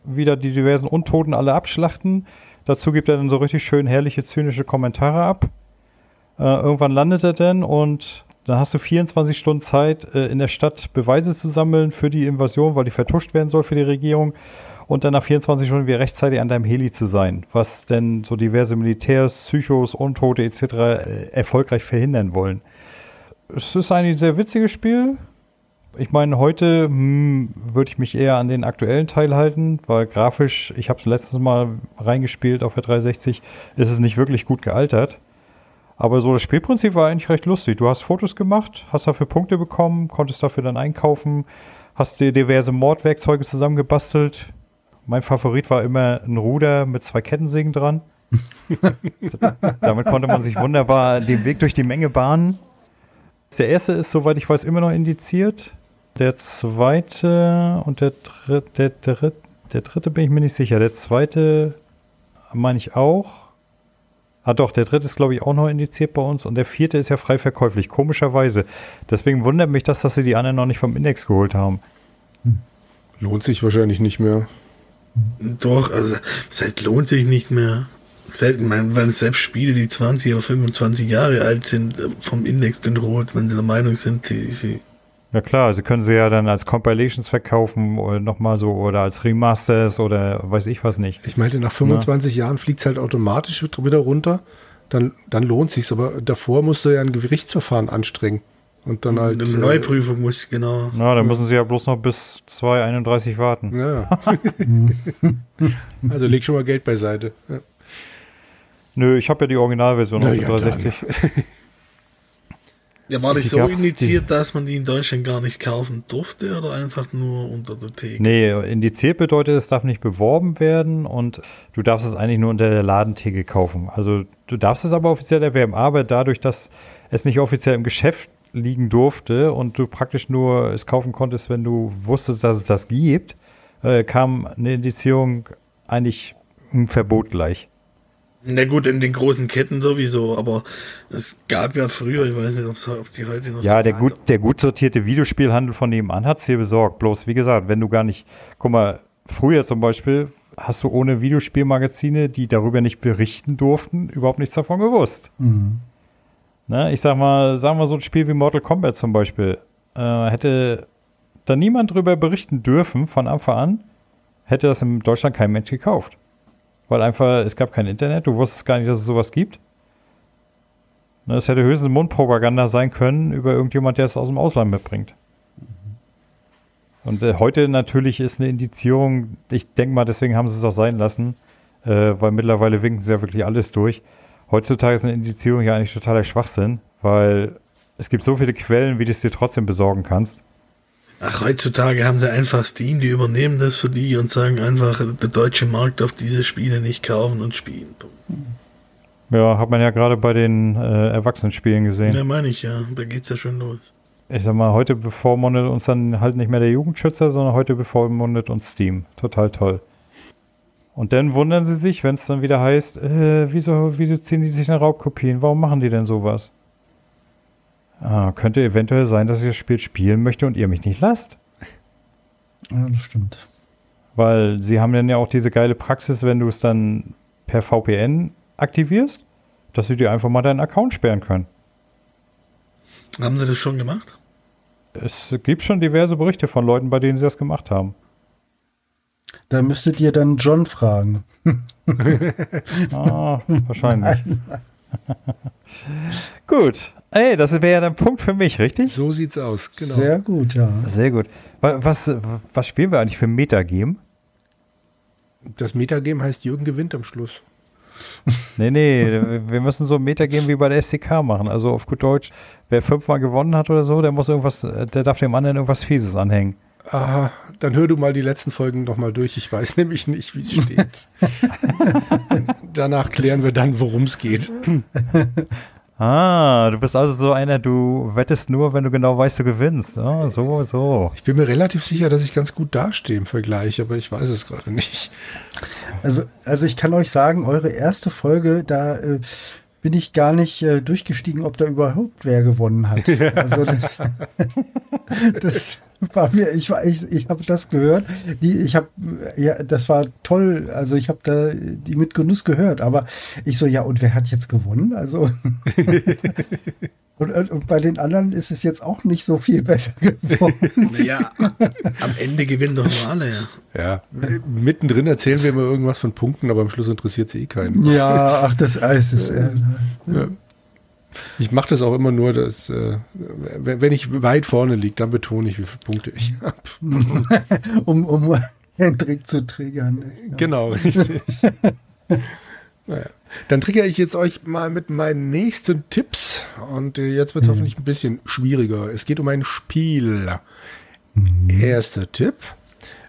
wieder die diversen Untoten alle abschlachten. Dazu gibt er dann so richtig schön herrliche, zynische Kommentare ab. Äh, irgendwann landet er dann und dann hast du 24 Stunden Zeit, äh, in der Stadt Beweise zu sammeln für die Invasion, weil die vertuscht werden soll für die Regierung. Und dann nach 24 Stunden wieder rechtzeitig an deinem Heli zu sein, was denn so diverse Militärs, Psychos, Untote etc. Äh, erfolgreich verhindern wollen. Es ist eigentlich ein sehr witziges Spiel. Ich meine, heute hm, würde ich mich eher an den aktuellen Teil halten, weil grafisch, ich habe es letztes Mal reingespielt auf der 360, ist es nicht wirklich gut gealtert. Aber so das Spielprinzip war eigentlich recht lustig. Du hast Fotos gemacht, hast dafür Punkte bekommen, konntest dafür dann einkaufen, hast dir diverse Mordwerkzeuge zusammengebastelt. Mein Favorit war immer ein Ruder mit zwei Kettensägen dran. Damit konnte man sich wunderbar den Weg durch die Menge bahnen. Der erste ist, soweit ich weiß, immer noch indiziert. Der zweite und der dritte, der, dritte, der dritte bin ich mir nicht sicher. Der zweite meine ich auch. Ah doch, der dritte ist glaube ich auch noch indiziert bei uns und der vierte ist ja frei verkäuflich, komischerweise. Deswegen wundert mich das, dass sie die anderen noch nicht vom Index geholt haben. Lohnt sich wahrscheinlich nicht mehr. Doch, also, das heißt, lohnt sich nicht mehr. Selten, man, weil selbst Spiele, die 20 oder 25 Jahre alt sind, äh, vom Index geholt, wenn sie der Meinung sind, sie, sie Ja klar, sie können sie ja dann als Compilations verkaufen oder nochmal so oder als Remasters oder weiß ich was nicht. Ich meinte, nach 25 Jahren fliegt es halt automatisch wieder runter. Dann, dann lohnt sich's. Aber davor musst du ja ein Gerichtsverfahren anstrengen. Und dann halt. eine Neuprüfung muss, genau. Na, dann müssen sie ja bloß noch bis 2.31 warten. Äh, ja. also leg schon mal Geld beiseite. Ja. Nö, ich habe ja die Originalversion Na auf ja, der 360. Ja, war das Die so indiziert, dass man die in Deutschland gar nicht kaufen durfte oder einfach nur unter der Theke? Nee, indiziert bedeutet, es darf nicht beworben werden und du darfst es eigentlich nur unter der Ladentheke kaufen. Also du darfst es aber offiziell erwerben, aber dadurch, dass es nicht offiziell im Geschäft liegen durfte und du praktisch nur es kaufen konntest, wenn du wusstest, dass es das gibt, äh, kam eine Indizierung eigentlich ein Verbot gleich. Na gut, in den großen Ketten sowieso, aber es gab ja früher, ich weiß nicht, ob die heute noch Ja, so der gut, der gut sortierte Videospielhandel von nebenan hat es hier besorgt. Bloß, wie gesagt, wenn du gar nicht, guck mal, früher zum Beispiel hast du ohne Videospielmagazine, die darüber nicht berichten durften, überhaupt nichts davon gewusst. Mhm. Ne? Ich sag mal, sagen wir so ein Spiel wie Mortal Kombat zum Beispiel, äh, hätte da niemand drüber berichten dürfen von Anfang an, hätte das in Deutschland kein Mensch gekauft. Weil einfach, es gab kein Internet, du wusstest gar nicht, dass es sowas gibt. Ne, Es hätte höchstens Mundpropaganda sein können über irgendjemand, der es aus dem Ausland mitbringt. Und äh, heute natürlich ist eine Indizierung, ich denke mal, deswegen haben sie es auch sein lassen, äh, weil mittlerweile winken sie ja wirklich alles durch. Heutzutage ist eine Indizierung ja eigentlich totaler Schwachsinn, weil es gibt so viele Quellen, wie du es dir trotzdem besorgen kannst. Ach, heutzutage haben sie einfach Steam, die übernehmen das für die und sagen einfach, der deutsche Markt darf diese Spiele nicht kaufen und spielen. Ja, hat man ja gerade bei den äh, Erwachsenenspielen gesehen. Ja, meine ich ja, da geht's ja schon los. Ich sag mal, heute bevormundet uns dann halt nicht mehr der Jugendschützer, sondern heute bevormundet uns Steam. Total toll. Und dann wundern sie sich, wenn es dann wieder heißt, äh, wieso, wieso ziehen die sich eine Raubkopien? Warum machen die denn sowas? Ah, könnte eventuell sein, dass ich das Spiel spielen möchte und ihr mich nicht lasst. Ja, das stimmt. Weil sie haben dann ja auch diese geile Praxis, wenn du es dann per VPN aktivierst, dass sie dir einfach mal deinen Account sperren können. Haben sie das schon gemacht? Es gibt schon diverse Berichte von Leuten, bei denen sie das gemacht haben. Da müsstet ihr dann John fragen. Ah, wahrscheinlich. Gut. Ey, das wäre ja ein Punkt für mich, richtig? So sieht's aus, genau. Sehr gut, ja. Sehr gut. Wa- Was, was spielen wir eigentlich für ein Metagame? Das Metagame heißt Jürgen gewinnt am Schluss. Nee, nee, wir müssen so ein Metagame wie bei der SDK machen. Also auf gut Deutsch, wer fünfmal gewonnen hat oder so, der muss irgendwas, der darf dem anderen irgendwas Fieses anhängen. Aha, dann hör du mal die letzten Folgen noch mal durch. Ich weiß nämlich nicht, wie es steht. Danach klären wir dann, worum es geht. Ah, du bist also so einer, du wettest nur, wenn du genau weißt, du gewinnst. Ah, so, so. Ich bin mir relativ sicher, dass ich ganz gut dastehe im Vergleich, aber ich weiß es gerade nicht. Also, also ich kann euch sagen, eure erste Folge, da äh, bin ich gar nicht äh, durchgestiegen, ob da überhaupt wer gewonnen hat. Also das, das war mir, ich war, ich, ich habe das gehört, die, ich habe, ja, das war toll. Also ich habe da die mit Genuss gehört, aber ich so, ja, und wer hat jetzt gewonnen? Also und, und, bei den anderen ist es jetzt auch nicht so viel besser geworden. Naja, am Ende gewinnen doch nur alle, ja. Ja, mittendrin erzählen wir immer irgendwas von Punkten, aber am Schluss interessiert es eh keinen. Ja, ach, das alles ist. Äh, Ja. Ich mache das auch immer nur, dass, äh, wenn ich weit vorne liege, dann betone ich, wie viele Punkte ich habe. um, um Hendrik zu triggern. Ja. Genau, richtig. naja. Dann triggere ich jetzt euch mal mit meinen nächsten Tipps. Und äh, jetzt wird es hoffentlich ein bisschen schwieriger. Es geht um ein Spiel. Erster Tipp.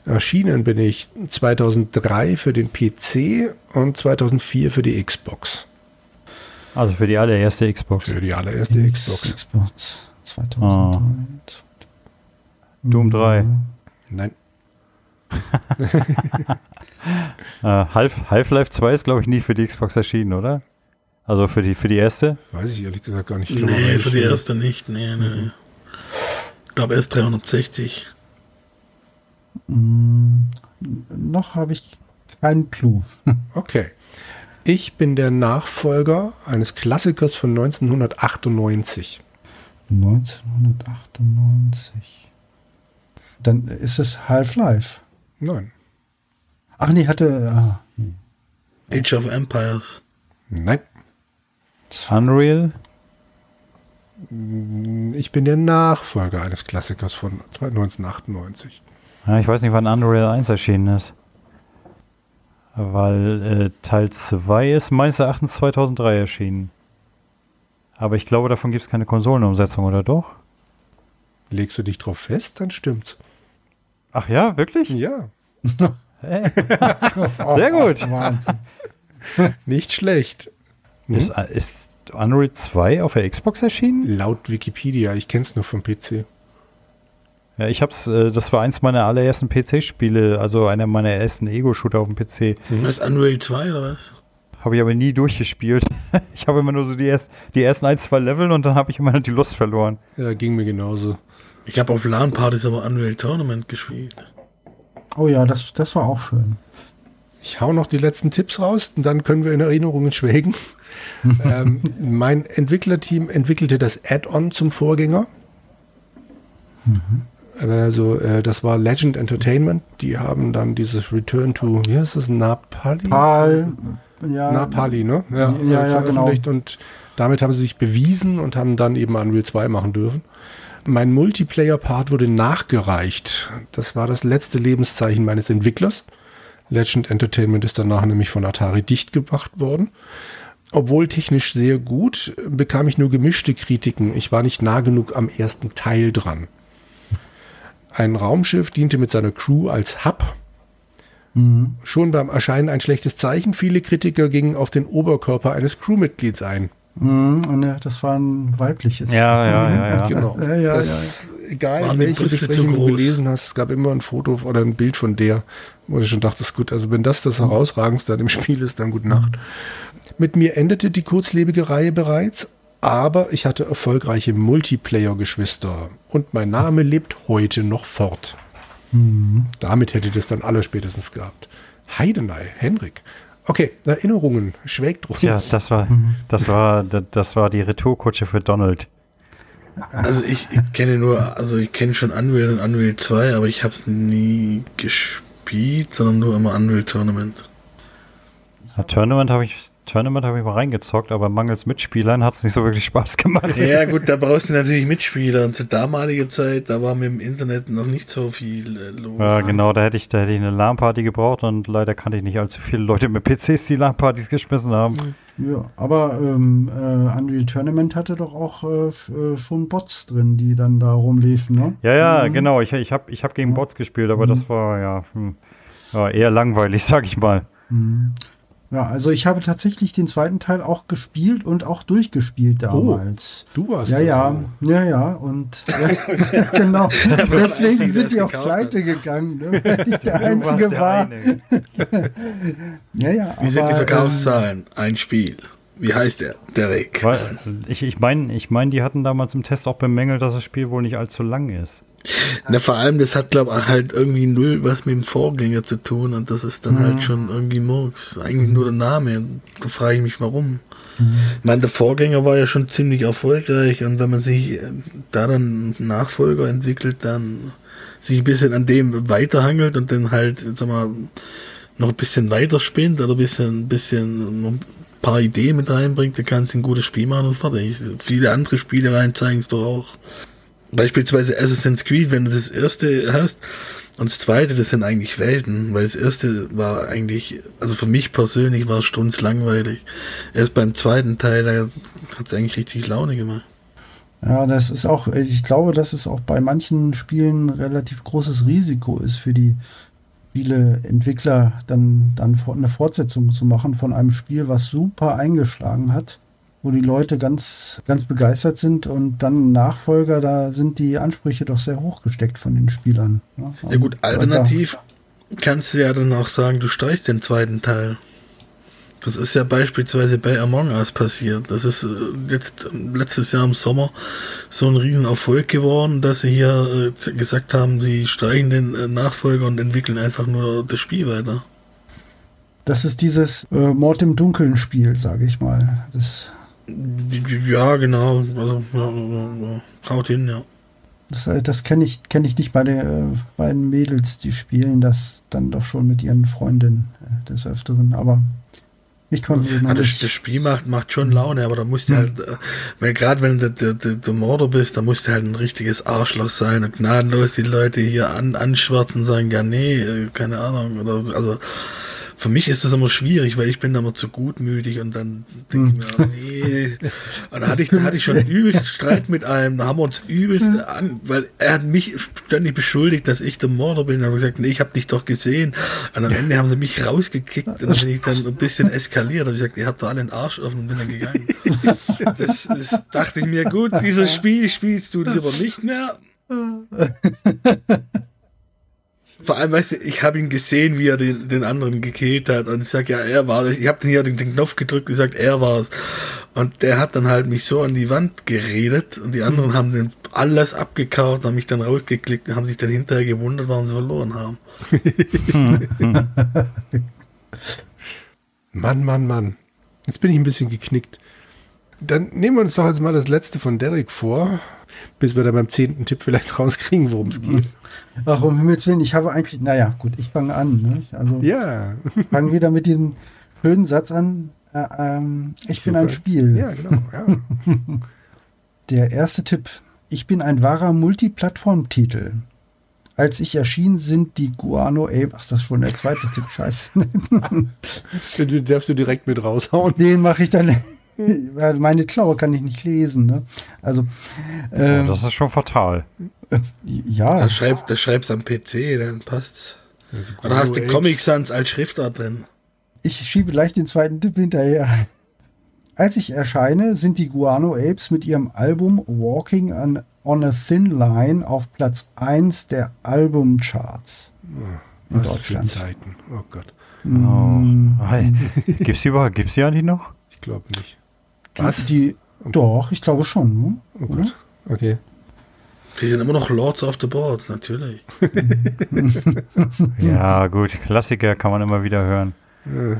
Erschienen bin ich 2003 für den PC und 2004 für die Xbox. Also für die allererste Xbox. Für die allererste Xbox. Xbox 2003. Doom 3. Nein, Äh, Half- Half-Life 2 ist, glaube ich, nie für die Xbox erschienen, oder? Also für die, für die erste? weiß ich ehrlich gesagt gar nicht. Ich glaube, Nee, für die erste nicht. Nee, nee. Ich glaube erst 360. Mm, Noch habe ich keinen Clou. Okay. Ich bin der Nachfolger eines Klassikers von 1998. 1998. Dann ist es Half-Life. Nein. Ach nee, hatte. Ah, nee. Age of Empires. Nein. Unreal? Ich bin der Nachfolger eines Klassikers von 1998. Ja, ich weiß nicht, wann Unreal 1 erschienen ist. Weil äh, Teil 2 ist meines Erachtens 2003 erschienen. Aber ich glaube, davon gibt es keine Konsolenumsetzung, oder doch? Legst du dich drauf fest, dann stimmt's. Ach ja, wirklich? Ja, Hey. Sehr gut. oh, Wahnsinn. nicht schlecht. Ist, ist Unreal 2 auf der Xbox erschienen? Laut Wikipedia, ich kenn's nur vom PC. Ja, ich hab's, äh, das war eins meiner allerersten PC-Spiele, also einer meiner ersten Ego-Shooter auf dem PC. Was, Unreal 2 oder was? Habe ich aber nie durchgespielt. Ich habe immer nur so die, erst, die ersten ein, zwei Level und dann habe ich immer die Lust verloren. Ja, ging mir genauso. Ich habe auf LAN-Partys aber Unreal Tournament gespielt. Oh ja, das, das war auch schön. Ich hau noch die letzten Tipps raus und dann können wir in Erinnerungen schwelgen. ähm, mein Entwicklerteam entwickelte das Add-on zum Vorgänger. Also, äh, das war Legend Entertainment. Die haben dann dieses Return to, wie heißt das, Napali? Pal, ja. Napali, ne? Ja, Ja, äh, ja, veröffentlicht und damit haben sie sich bewiesen und haben dann eben Unreal 2 machen dürfen. Mein Multiplayer-Part wurde nachgereicht. Das war das letzte Lebenszeichen meines Entwicklers. Legend Entertainment ist danach nämlich von Atari dicht gemacht worden. Obwohl technisch sehr gut, bekam ich nur gemischte Kritiken. Ich war nicht nah genug am ersten Teil dran. Ein Raumschiff diente mit seiner Crew als Hub. Mhm. Schon beim Erscheinen ein schlechtes Zeichen. Viele Kritiker gingen auf den Oberkörper eines Crewmitglieds ein. Mhm, und ja, das war ein weibliches. Ja, ja, ja, ja. Genau. Ja, ja, das, ja. Egal, Waren welche Besprechung du gelesen hast, es gab immer ein Foto oder ein Bild von der, wo du schon dachtest, gut, also wenn das das Herausragendste an dem Spiel ist, dann gute Nacht. Mit mir endete die kurzlebige Reihe bereits, Aber ich hatte erfolgreiche Multiplayer-Geschwister und mein Name lebt heute noch fort. Damit hätte ich das dann alle spätestens gehabt. Heidenei, Henrik. Okay, Erinnerungen, schwelgt rum. Ja, das war, das war, das war die Retourkutsche für Donald. Also ich, ich kenne nur, also ich kenne schon Unreal und Unreal 2, aber ich habe es nie gespielt, sondern nur immer Unreal Tournament. Ja, Tournament habe ich, Tournament habe ich mal reingezockt, aber mangels Mitspielern hat es nicht so wirklich Spaß gemacht. Ja gut, da brauchst du natürlich Mitspieler und zur damaligen Zeit, da war mir im Internet noch nicht so viel äh, los. Ja, genau, da hätte ich, da hätte ich eine LAN-Party gebraucht und leider kannte ich nicht allzu viele Leute mit PCs, die LAN-Partys geschmissen haben. Ja, aber ähm, äh, Unreal Tournament hatte doch auch äh, äh, schon Bots drin, die dann da rumliefen, ne? Ja, ja, Mhm. genau. Ich, ich habe ich hab gegen Bots gespielt, aber das war ja, hm, ja eher langweilig, sag ich mal. Mhm. Ja, also ich habe tatsächlich den zweiten Teil auch gespielt und auch durchgespielt damals. Du warst Ja, ja, so. ja, ja, und ja, genau. Deswegen sind die auch hat. pleite gegangen, ne? weil ich der Einzige der war. eine. Ja, ja, Wie sind die aber, Verkaufszahlen? Ein Spiel. Wie heißt der? Derek. Ich ich meine, ich mein, die hatten damals im Test auch bemängelt, dass das Spiel wohl nicht allzu lang ist. Na, vor allem, das hat, glaube ich, halt irgendwie null was mit dem Vorgänger zu tun und das ist dann halt schon irgendwie Murks. Eigentlich nur der Name. Da frage ich mich, warum. Ich meine, der Vorgänger war ja schon ziemlich erfolgreich und wenn man sich äh, da dann Nachfolger entwickelt, dann sich ein bisschen an dem weiterhangelt und dann halt, sag mal, noch ein bisschen weiter spinnt oder ein bisschen, ein bisschen ein paar Ideen mit reinbringt, dann kannst du ein gutes Spiel machen und fertig. Viele andere Spielereien zeigen es doch auch. Beispielsweise Assassin's Creed, wenn du das erste hast und das zweite, das sind eigentlich Welten, weil das erste war eigentlich, also für mich persönlich war es strunzlangweilig. Erst beim zweiten Teil, da hat es eigentlich richtig Laune gemacht. Ja, das ist auch, ich glaube, dass es auch bei manchen Spielen ein relativ großes Risiko ist für die viele Entwickler, dann, dann eine Fortsetzung zu machen von einem Spiel, was super eingeschlagen hat, wo die Leute ganz, ganz begeistert sind und dann Nachfolger, da sind die Ansprüche doch sehr hoch gesteckt von den Spielern. Ja, Ja gut, alternativ kannst du ja dann auch sagen, du streichst den zweiten Teil. Das ist ja beispielsweise bei Among Us passiert. Das ist äh, jetzt äh, letztes Jahr im Sommer so ein Riesenerfolg geworden, dass sie hier äh, gesagt haben, sie streichen den Nachfolger und entwickeln einfach nur das Spiel weiter. Das ist dieses äh, Mord im Dunkeln Spiel, sage ich mal. Das, Ja, genau. Also, ja, ja, ja. haut hin, ja. das, äh, das kenne ich, kenn ich nicht bei den äh, beiden Mädels, die spielen das dann doch schon mit ihren Freundinnen äh, des Öfteren. Aber ich konnte sie noch Ja, das, nicht. das Spiel macht, macht schon Laune, aber da musst du halt, äh, gerade wenn du der, der, der Mörder bist, da musst du halt ein richtiges Arschloch sein und gnadenlos die Leute hier an, anschwärzen und sagen, ja nee, keine Ahnung. Oder, so. also für mich ist das immer schwierig, weil ich bin immer zu gutmütig und dann denke ich mir, nee. Und da hatte ich, da hatte ich schon übelst Streit mit einem, da haben wir uns übelst an, weil er hat mich ständig beschuldigt, dass ich der Mörder bin. Da habe ich gesagt, nee, ich habe dich doch gesehen. Und am Ende haben sie mich rausgekickt und dann bin ich dann ein bisschen eskaliert. Da habe ich gesagt, ihr habt doch alle den Arsch offen und bin dann gegangen. Das, das dachte ich mir, gut, dieses Spiel spielst du lieber nicht mehr. Vor allem, weißt du, ich habe ihn gesehen, wie er den, den anderen gekillt hat. Und ich sag ja, er war es. Ich habe den hier den, den Knopf gedrückt und gesagt, er war es. Und der hat dann halt mich so an die Wand geredet und die anderen haben den alles abgekauft, haben mich dann rausgeklickt und haben sich dann hinterher gewundert, warum sie verloren haben. Mann, Mann, Mann. Jetzt bin ich ein bisschen geknickt. Dann nehmen wir uns doch jetzt mal das letzte von Derek vor, bis wir dann beim zehnten Tipp vielleicht rauskriegen, worum es geht. Ach, um Himmels Willen, ich habe eigentlich, naja, gut, ich fange an. Ne? Also Ja, fange wieder mit diesem schönen Satz an. Äh, ähm, ich bin ein Super. Spiel. ja, genau. Ja. Der erste Tipp. Ich bin ein wahrer Multiplattform-Titel. Als ich erschien, sind die Guano Ape. Ach, das ist schon der zweite Tipp, scheiße. Den darfst du direkt mit raushauen. Den mache ich dann. weil Meine Klaue kann ich nicht lesen. Ne? Also, Oh, ähm, das ist schon fatal. ja. Das schreibt, das schreibst am PC, dann passt's. Oder hast du Comic Sans als Schriftart drin? Ich schiebe gleich den zweiten Tipp hinterher. Als ich erscheine, sind die Guano Apes mit ihrem Album Walking on, on a Thin Line auf Platz 1 der Albumcharts in Was Deutschland. Für Zeiten. Oh Gott. Oh. Gibt's die überhaupt? Gibt's die eigentlich noch? Ich glaube nicht. Die- Was? Die, Doch, ich glaube schon. Ne? Oh Gott. Okay. Die sind immer noch Lords of the Board, natürlich. Ja, gut, Klassiker kann man immer wieder hören. Äh,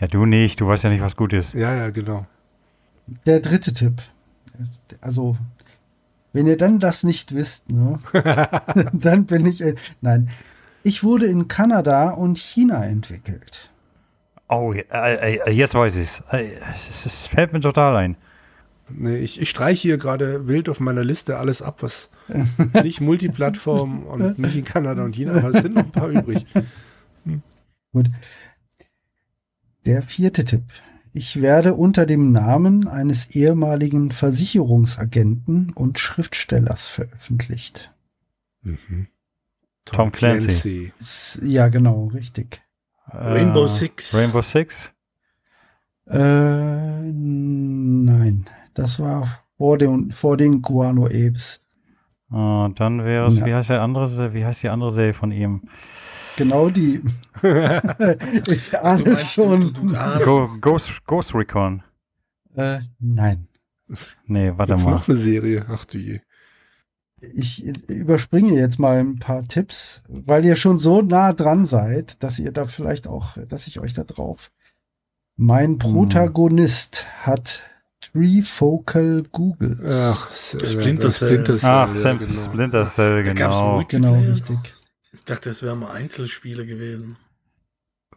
Ja, du nicht, du weißt ja nicht, was gut ist. ja, ja, genau. Der dritte Tipp. Also, wenn ihr dann das nicht wisst, ne, dann bin ich. äh, Nein. Ich wurde in Kanada und China entwickelt. Oh, äh, äh, jetzt weiß ich's. Äh, Es, es fällt mir total ein. Nee, ich, ich streiche hier gerade wild auf meiner Liste alles ab, was nicht Multiplattform und nicht in Kanada und China, aber es sind noch ein paar übrig. Gut. Der vierte Tipp. Ich werde unter dem Namen eines ehemaligen Versicherungsagenten und Schriftstellers veröffentlicht. Mhm. Tom Clancy. Ist- Ja, genau, richtig. Rainbow Äh, Six. Rainbow Six? Äh, nein, das war vor den, vor den Guano Apes. Oh, dann wäre es, Ja. wie heißt der andere, wie heißt die andere Serie von ihm? Genau die. ich Du ahne meinst, schon. du, du. Go, Ghost, Ghost Recon. Äh, nein. Nee, warte Jetzt mal. noch eine Serie. Ach du je. Ich überspringe jetzt mal ein paar Tipps, weil ihr schon so nah dran seid, dass ihr da vielleicht auch, dass ich euch da drauf. Mein Protagonist hat Trifocal Googles. Ach, äh, Splinter Cell. Splinter Cell, Ach, ja, genau. Splinter Cell, Da gab's genau. Genau, richtig. Ich dachte, das wären mal Einzelspiele gewesen.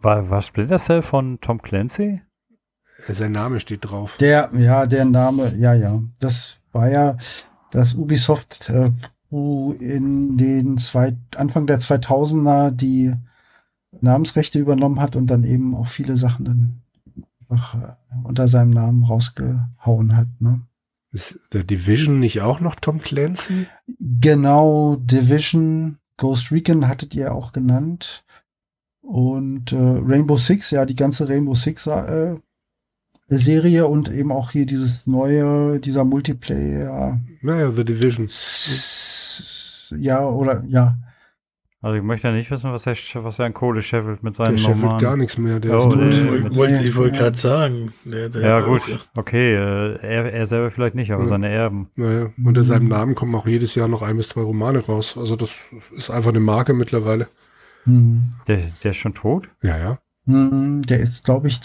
War, war Splinter Cell von Tom Clancy? Äh, Sein Name steht drauf. Der, ja, der Name, ja, ja. Das war ja das Ubisoft äh, in den zwei, Anfang der 2000er die Namensrechte übernommen hat und dann eben auch viele Sachen dann einfach äh, unter seinem Namen rausgehauen hat. Ne? Ist der Division nicht auch noch Tom Clancy? Genau, Division, Ghost Recon hattet ihr auch genannt. Und äh, Rainbow Six, ja, die ganze Rainbow Six äh, Serie und eben auch hier dieses neue, dieser Multiplayer. Naja, The Division. Ja, oder ja. Also ich möchte ja nicht wissen, was er, was er an Kohle scheffelt mit Der seinem scheffelt gar nichts mehr. Der Oh, ist tot. Wollte ich Ja. gerade sagen. Der, der Ja gut, Ja. okay, äh, er, er selber vielleicht nicht, aber Ja. seine Erben. Naja, unter seinem Namen kommen auch jedes Jahr noch ein bis zwei Romane raus. Also das ist einfach eine Marke mittlerweile. Hm. Der, der ist schon tot? Ja, ja. Hm, Der ist, glaube ich,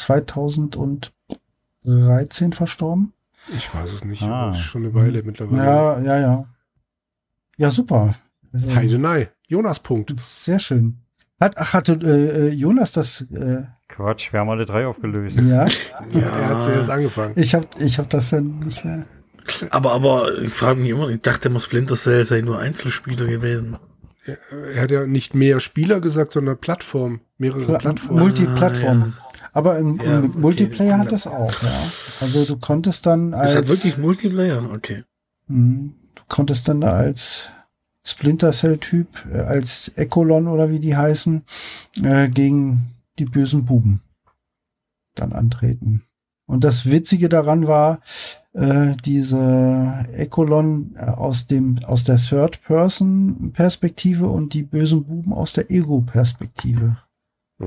2013 verstorben. Ich weiß es nicht, Ah. aber es ist schon eine Weile mittlerweile. Ja, ja, ja. Ja, super. Also, Heidenei. Jonas Punkt. Sehr schön. Hat, ach, hatte äh, äh, Jonas das, äh, Quatsch, wir haben alle drei aufgelöst. ja? Er hat zuerst angefangen. Ich habe ich hab das dann nicht mehr. Aber, aber ich frage mich immer, ich dachte immer, Splinter Cell sei nur Einzelspieler gewesen. Er, er hat ja nicht mehr Spieler gesagt, sondern Plattform. Mehrere Pla Plattformen. Multiplattform. Aber im, Ja, im okay. Multiplayer hat das auch, ja. Also du konntest dann als Es hat wirklich Multiplayer, okay. Mhm. du konntest dann da als Splinter Cell Typ, äh, als Ecolon oder wie die heißen, äh, gegen die bösen Buben dann antreten. Und das Witzige daran war, äh, diese Ecolon äh, aus dem, aus der Third-Person-Perspektive und die bösen Buben aus der Ego-Perspektive.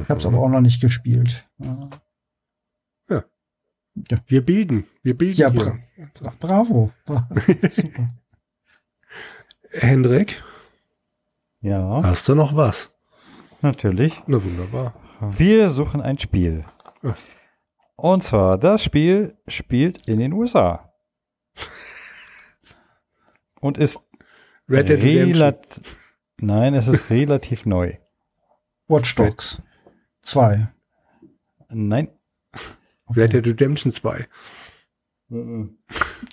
Ich habe es aber auch noch nicht gespielt. Ja. Wir bilden. Wir bilden Ja, hier. Ach, bravo. Super. Hendrik, Ja, hast du noch was? natürlich. Na wunderbar. Wir suchen ein Spiel. Ja. Und zwar, das Spiel spielt in den USA. Und ist Red Dead Redemption. Nein, es ist relativ neu. Watch Dogs 2. Nein. Red Dead Redemption 2.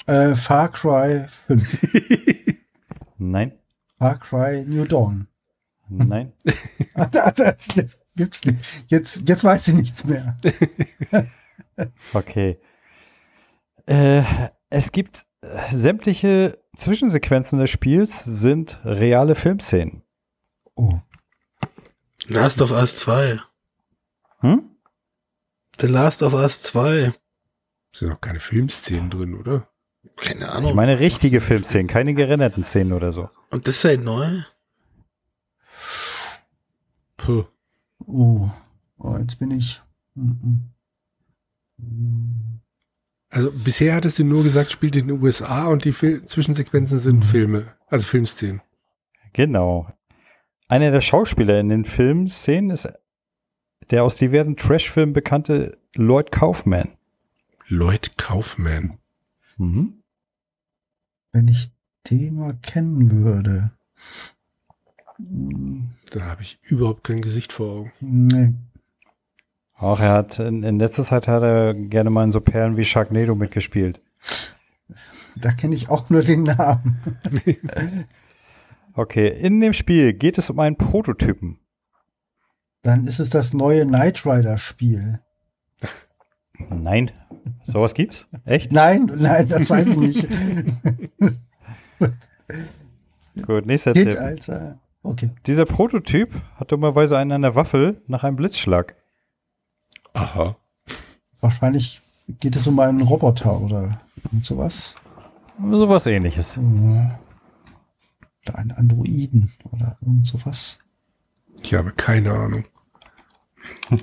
Äh, Far Cry 5. Nein. Far Cry New Dawn. Nein. Jetzt gibt's nicht. Jetzt, jetzt weiß ich nichts mehr. Okay. Äh, es gibt äh, sämtliche Zwischensequenzen des Spiels sind reale Filmszenen. Oh. Last of Us 2. Hm? The Last of Us 2. Sind noch keine Filmszenen drin, oder? Keine Ich Ahnung. meine richtige Filmszenen, keine gerenderten Szenen oder so. Und das sei neu? Puh. Oh. oh, jetzt bin ich. Mm, mm. Also bisher hattest du nur gesagt, spielt in den USA und die Fil Zwischensequenzen sind Filme, also Filmszenen. Genau. Einer der Schauspieler in den Filmszenen ist der aus diversen Trash-Filmen bekannte Lloyd Kaufman. Lloyd Kaufman. Mhm. Wenn ich den mal kennen würde. Da habe ich überhaupt kein Gesicht vor Augen. Nee. Auch er hat in, in letzter Zeit hat er gerne mal in so Perlen wie Sharknado mitgespielt. Da kenne ich auch nur den Namen. Okay, in dem Spiel geht es um einen Prototypen. Dann ist es das neue Knight Rider Spiel. Nein, sowas gibt's? Echt? Nein, nein, das weiß ich nicht. Gut, nächster Hit, Tipp. Alter. Okay. Dieser Prototyp hat dummerweise einen an der Waffel nach einem Blitzschlag. Aha. Wahrscheinlich geht es um einen Roboter oder irgend sowas. Sowas ähnliches. Oder einen Androiden oder irgend sowas. Ich habe keine Ahnung.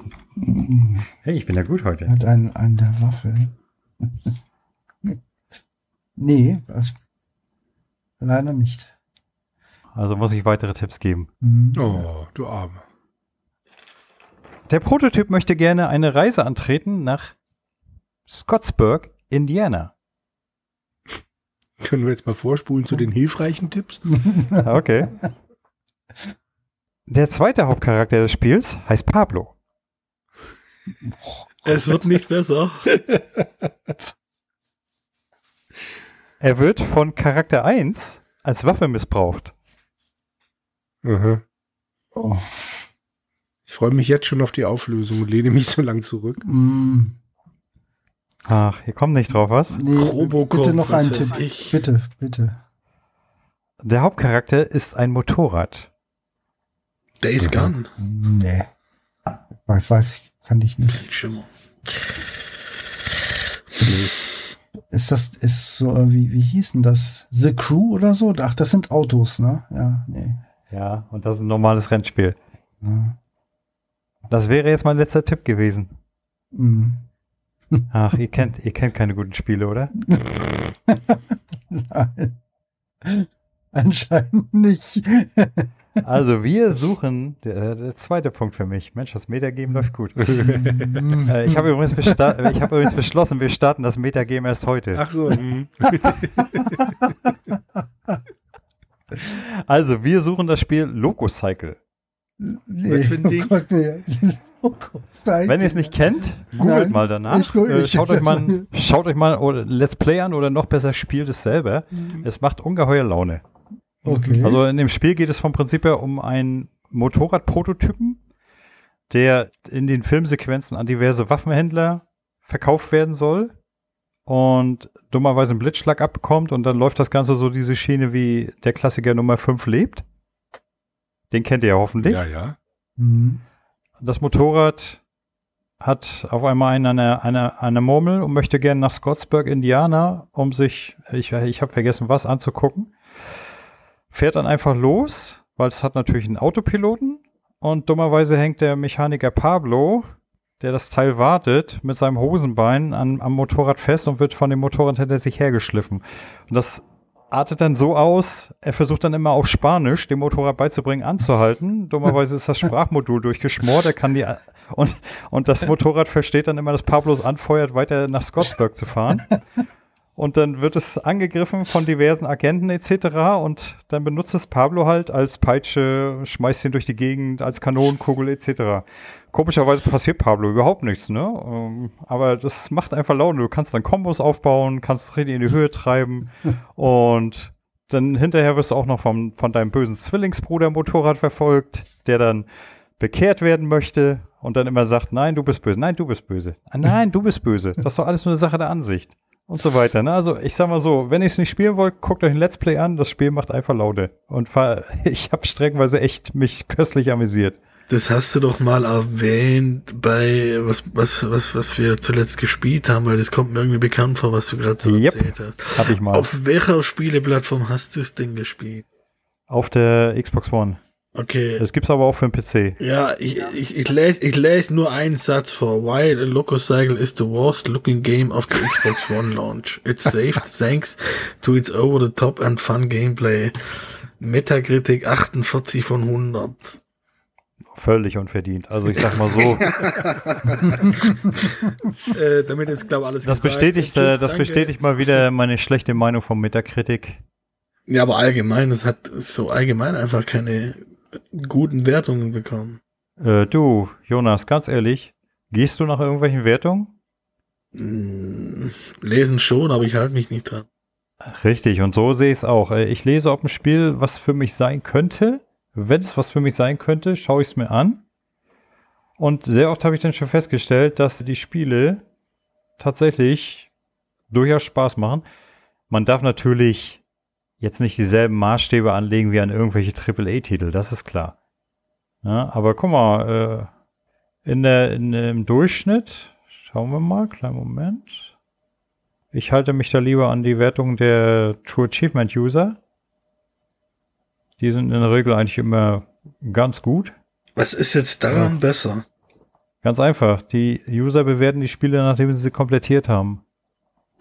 Hey, ich bin ja gut heute. Hat einen an der Waffel. nee, das, leider nicht. Also muss ich weitere Tipps geben. Hm. Oh, du Arme. Der Prototyp möchte gerne eine Reise antreten nach Scottsburg, Indiana. Können wir jetzt mal vorspulen zu den hilfreichen Tipps? Okay. Der zweite Hauptcharakter des Spiels heißt Pablo. Es wird nicht besser. Er wird von Charakter 1 als Waffe missbraucht. Aha. Oh. Ich freue mich jetzt schon auf die Auflösung und lehne mich so lang zurück. Hm. Ach, ihr kommt nicht drauf, was? Nee, Robocop, bitte noch einen Tipp. ich. Bitte, bitte. Der Hauptcharakter ist ein Motorrad. Days Gone. Nee. Ich weiß ich, kann ich nicht. Kein Schimmer. Ist das, ist so, wie, wie hieß denn das? The Crew oder so? Ach, das sind Autos, ne? Ja, nee. Ja, und das ist ein normales Rennspiel. Ja. Das wäre jetzt mein letzter Tipp gewesen. Hm. Ach, ihr kennt, ihr kennt keine guten Spiele, oder? Nein. Anscheinend nicht. Also wir suchen, der, der zweite Punkt für mich. Mensch, das Metagame läuft gut. äh, ich habe übrigens, ich hab übrigens beschlossen, wir starten das Metagame erst heute. Ach so. hm. Also wir suchen das Spiel Lococycle. nee? Oh Gott, nee. Wenn ihr es nicht kennt, googelt Nein, mal danach. ich äh, ich- schaut, euch mal, schaut euch mal oder Let's Play an oder noch besser spielt es selber. Es macht ungeheuer Laune. Okay. Also in dem Spiel geht es vom Prinzip her um einen Motorradprototypen, der in den Filmsequenzen an diverse Waffenhändler verkauft werden soll und dummerweise einen Blitzschlag abbekommt und dann läuft das Ganze so diese Schiene wie der Klassiker Nummer 5 lebt. Den kennt ihr ja hoffentlich. Ja, ja. Hm. Das Motorrad hat auf einmal einen, eine, eine, eine Murmel und möchte gerne nach Scottsburg, Indiana, um sich, ich, ich habe vergessen was, anzugucken. Fährt dann einfach los, weil es hat natürlich einen Autopiloten und dummerweise hängt der Mechaniker Pablo, der das Teil wartet, mit seinem Hosenbein an, am Motorrad fest und wird von dem Motorrad hinter sich hergeschliffen. Und das artet dann so aus, er versucht dann immer auf Spanisch dem Motorrad beizubringen, anzuhalten. Dummerweise ist das Sprachmodul durchgeschmort, er kann die und, und das Motorrad versteht dann immer, dass Pablos anfeuert, weiter nach Scottsburg zu fahren. Und dann wird es angegriffen von diversen Agenten etc. Und dann benutzt es Pablo halt als Peitsche, schmeißt ihn durch die Gegend, als Kanonenkugel etc. Komischerweise passiert Pablo überhaupt nichts, ne? Ähm, Aber das macht einfach Laune. Du kannst dann Kombos aufbauen, kannst richtig in die Höhe treiben und dann hinterher wirst du auch noch vom, von deinem bösen Zwillingsbruder Motorrad verfolgt, der dann bekehrt werden möchte und dann immer sagt, nein, du bist böse, nein, du bist böse, nein, du bist böse. Das ist doch alles nur eine Sache der Ansicht und so weiter. Ne? Also ich sag mal so, wenn ihr es nicht spielen wollt, guckt euch ein Let's Play an. Das Spiel macht einfach Laune und ich habe streckenweise echt mich köstlich amüsiert. Das hast du doch mal erwähnt bei was, was, was, was wir zuletzt gespielt haben, weil das kommt mir irgendwie bekannt vor, was du gerade so Yep. erzählt hast. Hab ich mal auf, Auf welcher Spieleplattform hast du es denn gespielt? der Xbox One. Okay. Das gibt's aber auch für den PC. Ja, ich, ich, ich lese ich lese nur einen Satz vor. Why a Lococycle is the worst looking game of the Xbox One launch. It's saved thanks to its over the top and fun gameplay. Metacritic 48 von 100. Völlig unverdient. Also ich sag mal so, Äh, damit ist, glaube alles das bestätigt, Tschüss, äh, das danke. bestätigt mal wieder meine schlechte Meinung vom Metacritic. Ja, aber allgemein, es hat so allgemein einfach keine guten Wertungen bekommen. Äh, du, Jonas, ganz ehrlich, gehst du nach irgendwelchen Wertungen? Hm, lesen schon, aber ich halte mich nicht dran. Richtig, und so sehe ich es auch. Äh, Ich lese, ob ein Spiel was für mich sein könnte. Wenn es was für mich sein könnte, schaue ich es mir an. Und sehr oft habe ich dann schon festgestellt, dass die Spiele tatsächlich durchaus Spaß machen. Man darf natürlich jetzt nicht dieselben Maßstäbe anlegen wie an irgendwelche AAA-Titel, das ist klar. Ja, aber guck mal, äh, in der, in, im Durchschnitt, schauen wir mal, kleinen Moment. Ich halte mich da lieber an die Wertung der True Achievement User. Die sind in der Regel eigentlich immer ganz gut. Was ist jetzt daran besser? Ganz einfach. Die User bewerten die Spiele, nachdem sie sie komplettiert haben.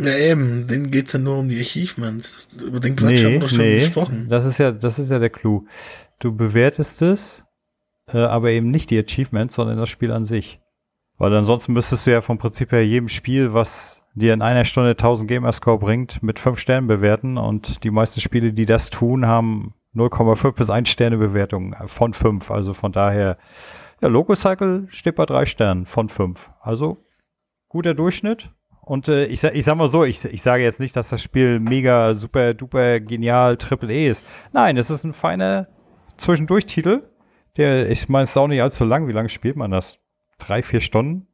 Ja, eben, denen geht's ja nur um die Achievements. Über den Quatsch haben wir schon gesprochen. Das ist ja, das ist ja der Clou. Du bewertest es, äh, aber eben nicht die Achievements, sondern das Spiel an sich. Weil ansonsten müsstest du ja vom Prinzip her jedem Spiel, was dir in einer Stunde 1000 Gamerscore bringt, mit 5 Sternen bewerten und die meisten Spiele, die das tun, haben 0,5 bis 1 Sterne Bewertungen von 5. Also von daher, ja, Lococycle steht bei 3 Sternen von 5. Also guter Durchschnitt. Und äh, ich, ich sag mal so, ich, ich sage jetzt nicht, dass das Spiel mega, super, duper, genial, Triple E ist. Nein, es ist ein feiner Zwischendurchtitel. Der, ich meine, es ist auch nicht allzu lang. Wie lange spielt man das? Drei, vier Stunden?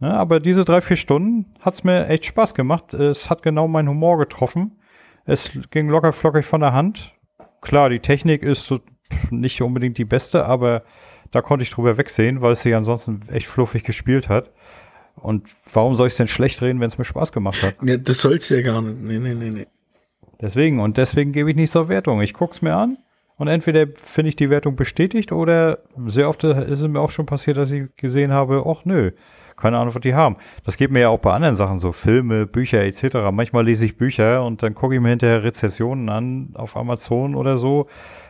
Ja, aber diese drei, vier Stunden hat es mir echt Spaß gemacht. Es hat genau meinen Humor getroffen. Es ging locker flockig von der Hand. Klar, die Technik ist so nicht unbedingt die beste, aber da konnte ich drüber wegsehen, weil es sich ansonsten echt fluffig gespielt hat. Und warum soll ich es denn schlecht reden, wenn es mir Spaß gemacht hat? Ja, das soll's ja gar nicht. Nee, nee, nee, nee. Deswegen, und deswegen gebe ich nicht zur Wertung. Ich gucke es mir an und entweder finde ich die Wertung bestätigt oder sehr oft ist es mir auch schon passiert, dass ich gesehen habe, ach nö, keine Ahnung, was die haben. Das geht mir ja auch bei anderen Sachen so, Filme, Bücher etc. Manchmal lese ich Bücher und dann gucke ich mir hinterher Rezessionen an auf Amazon oder so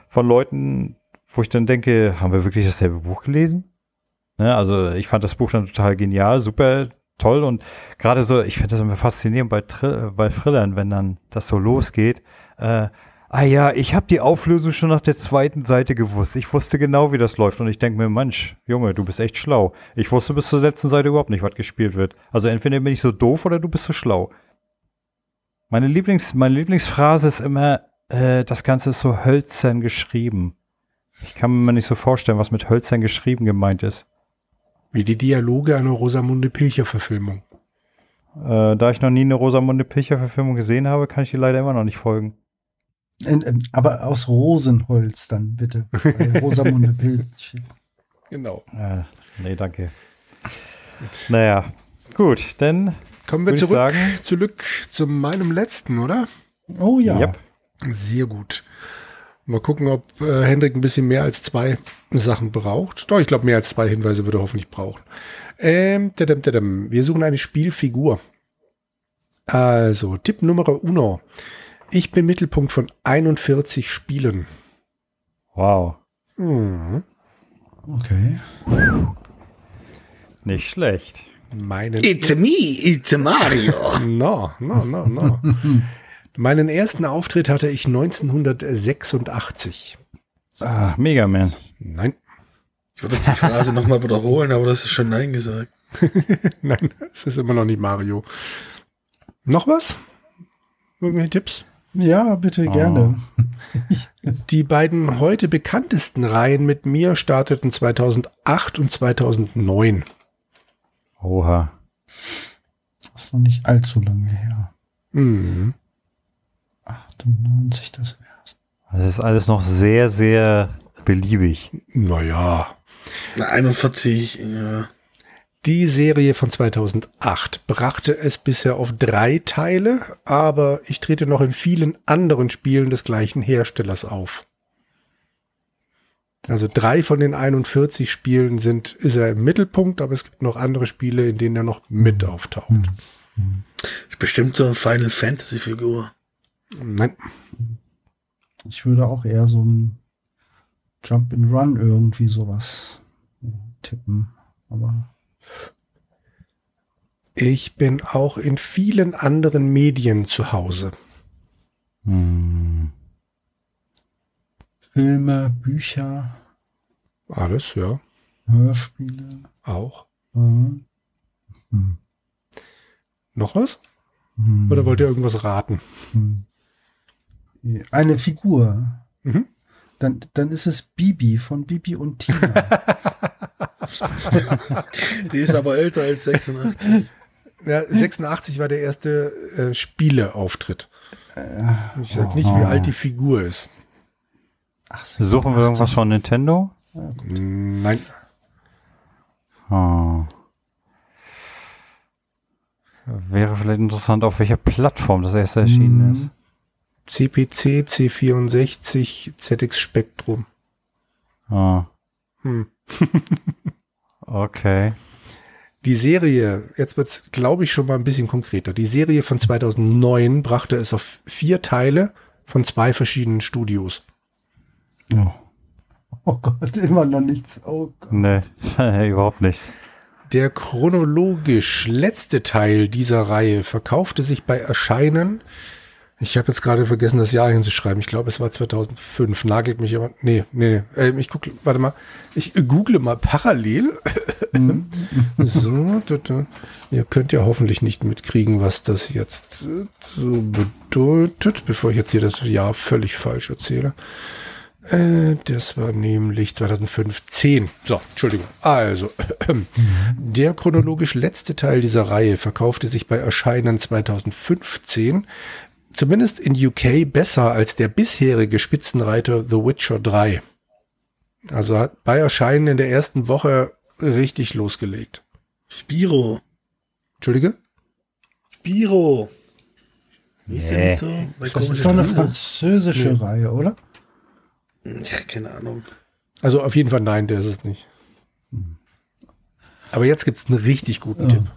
von Leuten, wo ich dann denke, haben wir wirklich dasselbe Buch gelesen? Ne, also ich fand das Buch dann total genial, super toll und gerade so, ich finde das immer faszinierend bei, Thr bei Thrillern, wenn dann das so losgeht. Äh, ah ja, ich habe die Auflösung schon nach der zweiten Seite gewusst. Ich wusste genau, wie das läuft und ich denke mir, Mensch, Junge, du bist echt schlau. Ich wusste bis zur letzten Seite überhaupt nicht, was gespielt wird. Also entweder bin ich so doof oder du bist so schlau. Meine, Lieblings, meine Lieblingsphrase ist immer, äh, das Ganze ist so hölzern geschrieben. Ich kann mir nicht so vorstellen, was mit hölzern geschrieben gemeint ist. Wie die Dialoge einer Rosamunde Pilcher-Verfilmung. Äh, da ich noch nie eine Rosamunde Pilcher-Verfilmung gesehen habe, kann ich dir leider immer noch nicht folgen. In, in, aber aus Rosenholz dann bitte. Rosamunde Pilz. Genau. Äh, nee, danke. Naja, gut, dann Kommen wir zurück, sagen- zurück zu meinem letzten, oder? Oh ja. Yep. Sehr gut. Mal gucken, ob äh, Hendrik ein bisschen mehr als zwei Sachen braucht. Doch, ich glaube, mehr als zwei Hinweise würde er hoffentlich brauchen. Ähm, tadam, tadam. Wir suchen eine Spielfigur. Also, Tipp Nummer uno. Ich bin Mittelpunkt von 41 Spielen. Wow, Mhm. Okay. nicht schlecht. Meinen It's me, it's a Mario. No, no, no, no. Meinen ersten Auftritt hatte ich 1986. Ah, Mega Man. Nein, Ich würde jetzt die Phrase nochmal wiederholen, aber das ist schon Nein gesagt. nein, es ist immer noch nicht Mario. Noch was? Irgendwelche Tipps? Ja, bitte gerne. Die beiden heute bekanntesten Reihen mit mir starteten 2008 und 2009. Oha. Das ist noch nicht allzu lange her. Mhm. 98 das erste. Das ist alles noch sehr, sehr beliebig. Naja, Na, 41, ja. die Serie von 2008 brachte es bisher auf drei Teile, aber ich trete noch in vielen anderen Spielen des gleichen Herstellers auf. Also drei von den 41 Spielen sind, ist er im Mittelpunkt, aber es gibt noch andere Spiele, in denen er noch mit auftaucht. Ist bestimmt so eine Final Fantasy Figur. Nein, Ich würde auch eher so ein Jump and Run irgendwie sowas tippen. Aber ich bin auch in vielen anderen Medien zu Hause. Hm. Filme, Bücher, Alles, ja, Hörspiele. auch. Mhm. Hm. Noch was? Hm. Oder wollt ihr irgendwas raten? Hm. Eine Figur. Mhm. Dann, dann ist es Bibi von Bibi und Tina. Die ist aber älter als 86. Ja, 86 war der erste äh, Spieleauftritt. Äh, Ich sag nicht, wie alt die Figur ist. Ach, Suchen wir irgendwas 86. von Nintendo? Nein, Ah. Wäre vielleicht interessant, auf welcher Plattform das erste erschienen Mhm. ist. CPC, C64, ZX Spectrum. Ah, Hm. okay. Die Serie, jetzt wird's, glaube ich, schon mal ein bisschen konkreter. Die Serie von 2009 brachte es auf vier Teile von zwei verschiedenen Studios. Oh. oh Gott, immer noch nichts. Oh Gott. Nee, überhaupt nicht. Der chronologisch letzte Teil dieser Reihe verkaufte sich bei Erscheinen. Ich habe jetzt gerade vergessen, das Jahr hinzuschreiben. Ich glaube, es war 2005. Nagelt mich aber. Nee, nee. Äh, ich gucke, warte mal. Ich äh, google mal parallel. so, da, da. Ihr könnt ja hoffentlich nicht mitkriegen, was das jetzt äh, so bedeutet, bevor ich jetzt hier das Jahr völlig falsch erzähle. Äh, das war nämlich 2015. So, Entschuldigung. Also, der chronologisch letzte Teil dieser Reihe verkaufte sich bei Erscheinen 2015 zumindest in UK besser als der bisherige Spitzenreiter The Witcher 3. Also hat bei Erscheinen in der ersten Woche richtig losgelegt. Spiro. Entschuldige? Spiro. Ist der Nee. nicht so? Das komische ist doch eine französische Nee. Reihe, oder? Ja, keine Ahnung. Also auf jeden Fall nein, der ist es nicht. Aber jetzt gibt's einen richtig guten Ja. Tipp.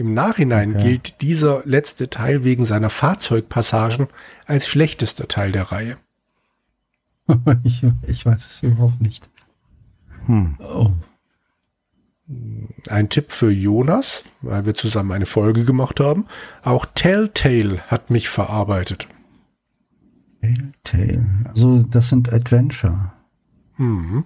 Im Nachhinein Okay. gilt dieser letzte Teil wegen seiner Fahrzeugpassagen als schlechtester Teil der Reihe. ich, ich weiß es überhaupt nicht. Hm. Oh. Ein Tipp für Jonas, weil wir zusammen eine Folge gemacht haben. Auch Telltale hat mich verarbeitet. Telltale. Also, das sind Adventure. Mhm.